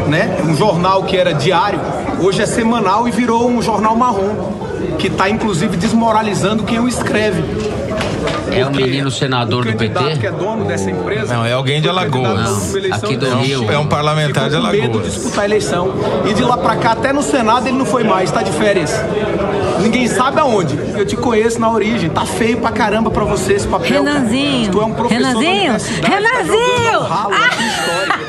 Né? Um jornal que era diário, hoje é semanal e virou um jornal marrom. Que está, inclusive, desmoralizando quem o escreve. É o menino senador o do PT? que é dono dessa empresa. Não, é alguém de Alagoas. eleição, Aqui do é um- Rio. É um parlamentar de com medo de Alagoas. disputar a eleição. E de lá pra cá, até no Senado, ele não foi mais, tá de férias. Ninguém sabe aonde. Eu te conheço na origem. Tá feio pra caramba pra você esse papel. cara. Renanzinho. Tu é um professor da Renanzinho. tá Renanzinho. história.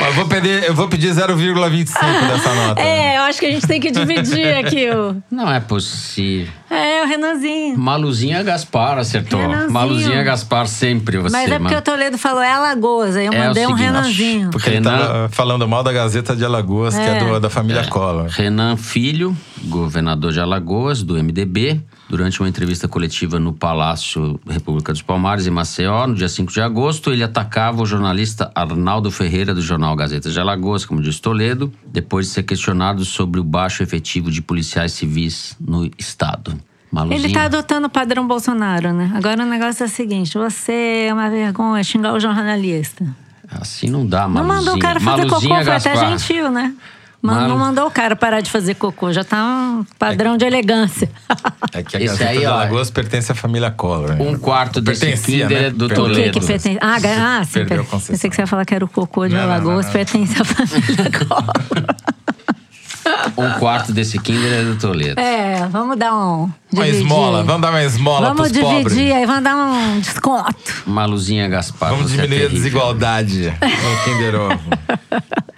Ó, Eu vou pedir, eu vou pedir 0,25 dessa nota. É, eu acho que a gente tem que dividir aqui o. Não é possível. É, o Renanzinho. Maluzinha Gaspar acertou. Renanzinho. Maluzinha Gaspar sempre você. Mas é porque o Toledo falou é Alagoas, aí eu É mandei um seguinte, Renanzinho. Porque ele Renan- tava falando mal da Gazeta de Alagoas, que é É. do- da família Collor. Renan Filho, governador de Alagoas, do MDB, durante uma entrevista coletiva no Palácio República dos Palmares, em Maceió, no dia 5 de agosto, ele atacava o jornalista Arnaldo Ferreira, do jornal Gazeta de Alagoas, como disse Toledo, depois de ser questionado sobre o baixo efetivo de policiais civis no estado. Maluzinho. Ele tá adotando o padrão Bolsonaro, né? Agora o negócio é o seguinte: você é uma vergonha xingar o jornalista. Assim não dá, Não Maluzinha. mandou o cara fazer Maluzinha cocô, foi até gentil, né? Malu- não mandou o cara parar de fazer cocô, já tá um padrão de elegância. É que a Esse Gazeta aí, de ó, Alagoas pertence à família Collor. né? Um quarto desse Pertencia, Kinder né? é do Perdeu. Que Toledo. que pertence? Ah, ah sim. Perdeu a per-. Pensei que você ia falar que era o cocô de Não, não, não, Alagoas, não. pertence à família Collor. Um quarto desse Kinder é do Toledo. É, vamos dar um. Uma dividir. esmola, vamos dar uma esmola Vamos pros dividir pobres. aí, vamos dar um desconto. Maluzinha Gaspar. Vamos é diminuir a terrível. desigualdade no Kinder Ovo.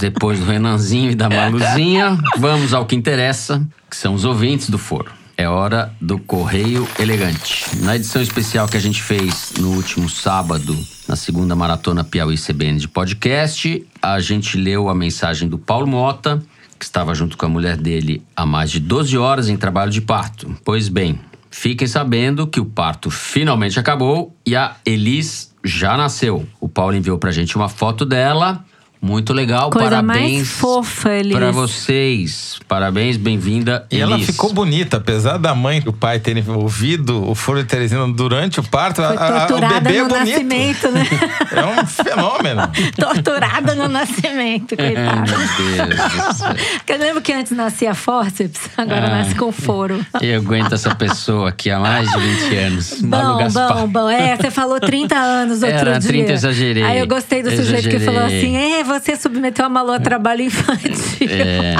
Depois do Renanzinho e da Maluzinha, vamos ao que interessa, que são os ouvintes do foro. É hora do Correio Elegante. Na edição especial que a gente fez no último sábado, na segunda maratona Piauí CBN de podcast, a gente leu a mensagem do Paulo Mota, que estava junto com a mulher dele há mais de 12 horas em trabalho de parto. Pois bem, fiquem sabendo que o parto finalmente acabou e a Elis já nasceu. O Paulo enviou pra gente uma foto dela. Muito legal, Coisa mais parabéns fofa, Elis. pra vocês. Parabéns, bem-vinda, E ela ficou bonita, apesar da mãe e o pai terem ouvido o Foro de Teresina durante o parto. Foi a- a- o torturada bebê é no bonito. nascimento, né? É um fenômeno. torturada no nascimento, coitada. Meu Deus. Porque eu lembro que antes nascia fórceps, agora Ah. nasce com foro. Eu aguento essa pessoa aqui há mais de 20 anos. Bom, Gaspar. bom, bom. É, você falou 30 anos outro Era, dia. 30 exagerei. Aí eu gostei do sujeito que falou Exagerei. assim: é, você submeteu a Malu a trabalho infantil. É.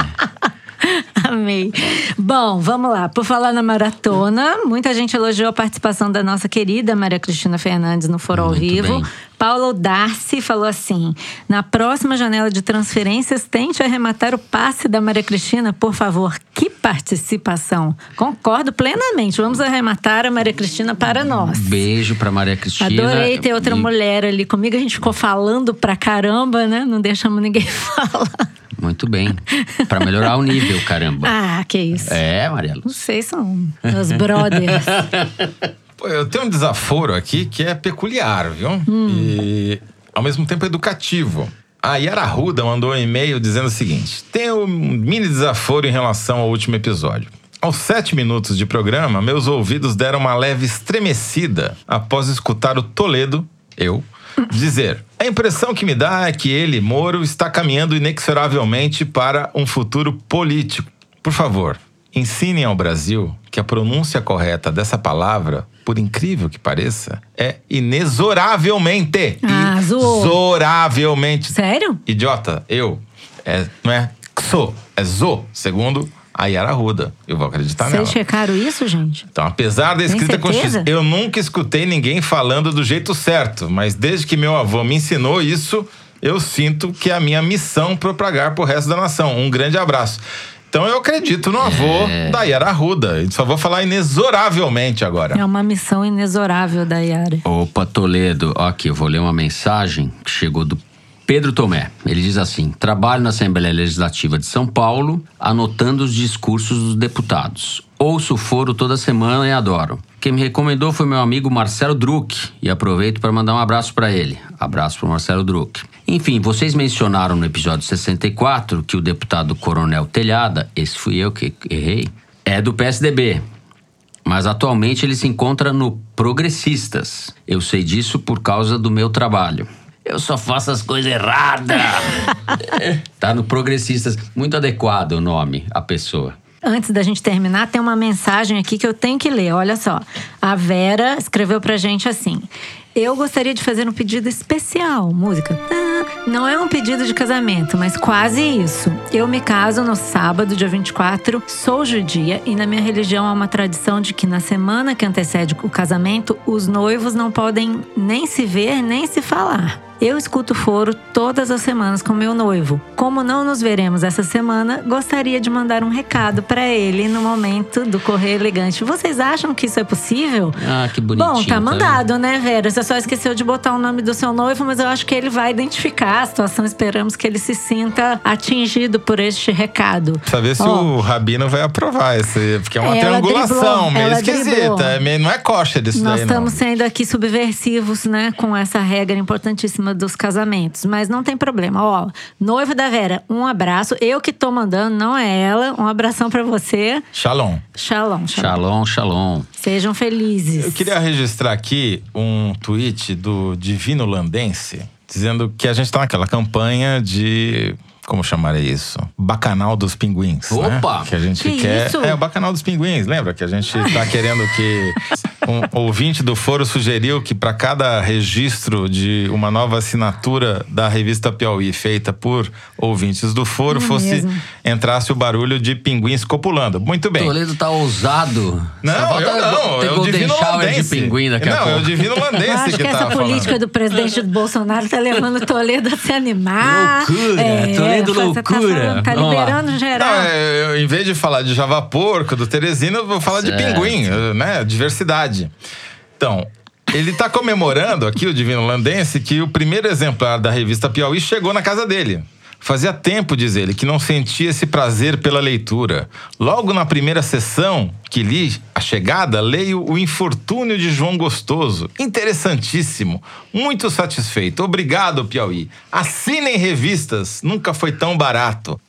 Amei. Bom, vamos lá. Por falar na maratona, muita gente elogiou a participação da nossa querida Maria Cristina Fernandes no Foro ao Muito Vivo. bem. Paulo Darcy falou assim: na próxima janela de transferências, tente arrematar o passe da Maria Cristina, por favor. Que participação! Concordo plenamente. Vamos arrematar a Maria Cristina para nós. Beijo pra Maria Cristina. Adorei ter outra E- mulher ali comigo. A gente ficou falando pra caramba, né? Não deixamos ninguém falar. Muito bem. Pra melhorar o nível, caramba. Ah, que isso. É, Mariela. Vocês são meus brothers. Eu tenho um desaforo aqui que é peculiar, viu? Hum. E ao mesmo tempo educativo. A Yara Ruda mandou um e-mail dizendo o seguinte: tenho um mini desaforo em relação ao último episódio. Aos sete minutos de programa, meus ouvidos deram uma leve estremecida após escutar o Toledo, eu, dizer: A impressão que me dá é que ele, Moro, está caminhando inexoravelmente para um futuro político. Por favor, ensinem ao Brasil que a pronúncia correta dessa palavra, por incrível que pareça, é inexoravelmente. Ah, zoou. Inexoravelmente. Sério? Idiota, eu. É, não é xo, é zo, segundo a Yara Ruda. Eu vou acreditar nela. Vocês checaram isso, gente? Então, apesar da escrita certeza? constitucional, eu nunca escutei ninguém falando do jeito certo, mas desde que meu avô me ensinou isso, eu sinto que é a minha missão propagar pro resto da nação. Um grande abraço. Então eu acredito no avô É. da Yara Ruda. E Só vou falar inexoravelmente agora. É uma missão inexorável da Yara. Opa, Toledo. Aqui, eu vou ler uma mensagem que chegou do Pedro Tomé. Ele diz assim: Trabalho na Assembleia Legislativa de São Paulo, anotando os discursos dos deputados. Ouço o foro toda semana e adoro. Quem me recomendou foi meu amigo Marcelo Druck e aproveito para mandar um abraço para ele. Abraço para Marcelo Druck. Enfim, vocês mencionaram no episódio 64 que o deputado Coronel Telhada, esse fui eu que errei, é do PSDB. Mas atualmente ele se encontra no Progressistas. Eu sei disso por causa do meu trabalho. Eu só faço as coisas erradas. tá no Progressistas. Muito adequado o nome, a pessoa. Antes da gente terminar, tem uma mensagem aqui que eu tenho que ler. Olha só. A Vera escreveu pra gente assim: Eu gostaria de fazer um pedido especial. Música. Não é um pedido de casamento, mas quase isso. Eu me caso no sábado, dia 24, sou judia e na minha religião há uma tradição de que na semana que antecede o casamento, os noivos não podem nem se ver nem se falar. Eu escuto foro todas as semanas com meu noivo. Como não nos veremos essa semana, gostaria de mandar um recado para ele no momento do correio elegante. Vocês acham que isso é possível? Ah, que bonitinho. Bom, tá mandado, né, Vera? Você só esqueceu de botar o nome do seu noivo, mas eu acho que ele vai identificar a situação. Esperamos que ele se sinta atingido por este recado. Ver se Ó. o Rabino vai aprovar esse, porque é uma Ela triangulação driblou, meio ela esquisita. driblou. É meio- não é coxa disso Nós daí, não. estamos sendo aqui subversivos, né, com essa regra importantíssima dos casamentos. Mas não tem problema. Ó, noivo da Vera, um abraço. Eu que tô mandando, não é ela. Um abração pra você. Shalom. Shalom, shalom. Shalom, shalom. Sejam felizes. Eu queria registrar aqui um tweet do Divino Landense dizendo que a gente tá naquela campanha de. Como chamaria isso? Bacanal dos pinguins. né? Opa! Que a gente Que quer. isso? É, o Bacanal dos pinguins, lembra? Que a gente tá querendo que. Um ouvinte do foro sugeriu que para cada registro de uma nova assinatura da revista Piauí feita por ouvintes do foro É fosse mesmo. entrasse o barulho de pinguins copulando. Muito bem. Toledo tá ousado. Não, Só eu não. Golden Divino Shower de pinguim daqui a não, pouco. é o Divino Eu Landense acho que, que, essa política falando. do presidente Bolsonaro tá levando o Toledo a se animar. Loucura, É, Toledo loucura. Tá, falando, tá lá. liberando geral. Não, é, eu, em vez de falar de Java Porco, do Teresina, eu vou falar de Certo. pinguim, né? Diversidade. Então, ele tá comemorando aqui, o Divino Landense, que o primeiro exemplar da revista Piauí chegou na casa dele. Fazia tempo, diz ele, que não sentia esse prazer pela leitura. Logo na primeira sessão que li a chegada, leio O Infortúnio de João Gostoso. Interessantíssimo. Muito satisfeito. Obrigado, Piauí. Assinem revistas. Nunca foi tão barato.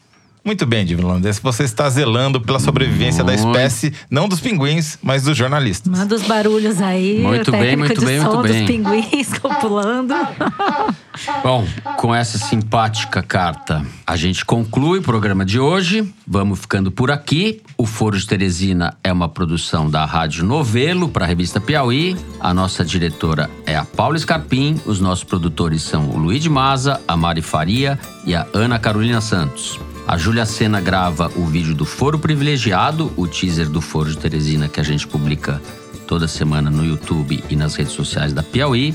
Muito bem, Divino Landense. Você está zelando pela sobrevivência da Muito. espécie, não dos pinguins, mas dos jornalistas. Manda os barulhos aí. Muito bem, muito de bem, som muito dos bem. pinguins copulando. Bom, com essa simpática carta, a gente conclui o programa de hoje. Vamos ficando por aqui. O Foro de Teresina é uma produção da Rádio Novelo para a revista Piauí. A nossa diretora é a Paula Scarpim. Os nossos produtores são o Luiz de Maza, a Mari Faria e a Ana Carolina Santos. A Júlia Sena grava o vídeo do Foro Privilegiado, o teaser do Foro de Teresina que a gente publica toda semana no YouTube e nas redes sociais da Piauí.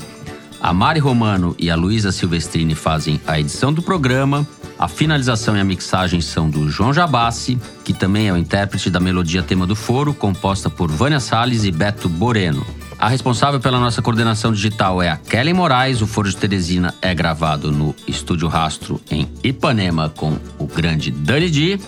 A Mari Romano e a Luísa Silvestrini fazem a edição do programa. A finalização e a mixagem são do João Jabassi, que também é o intérprete da melodia tema do foro, composta por Vânia Salles e Beto Boreno. A responsável pela nossa coordenação digital é a Kelly Moraes. O Foro de Teresina é gravado no Estúdio Rastro, em Ipanema, com o grande Dani Di.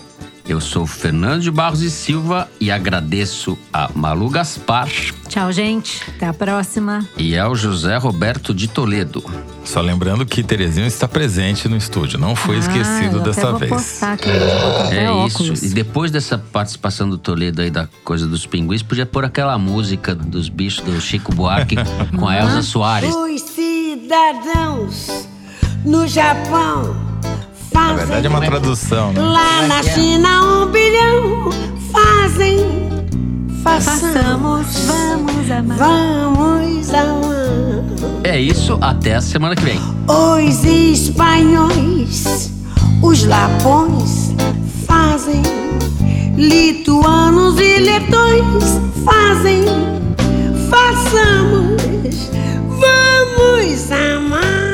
Eu sou Fernando de Barros e Silva e agradeço a Malu Gaspar Tchau, gente. Até a próxima. e ao José Roberto de Toledo. Só lembrando que Terezinho está presente no estúdio, não foi Ah, esquecido eu dessa até vou vez. Postar É óculos. isso. E depois dessa participação do Toledo aí da coisa dos pinguins, podia pôr aquela música dos bichos do Chico Buarque com a Elza Soares. Os cidadãos no Japão fazem. Na verdade é uma tradução, né? Lá é na é? China um bilhão fazem. Façamos, vamos amar. Vamos amar. É isso, até a semana que vem. Os espanhóis, os lapões fazem. Lituanos e letões fazem. Façamos, vamos amar.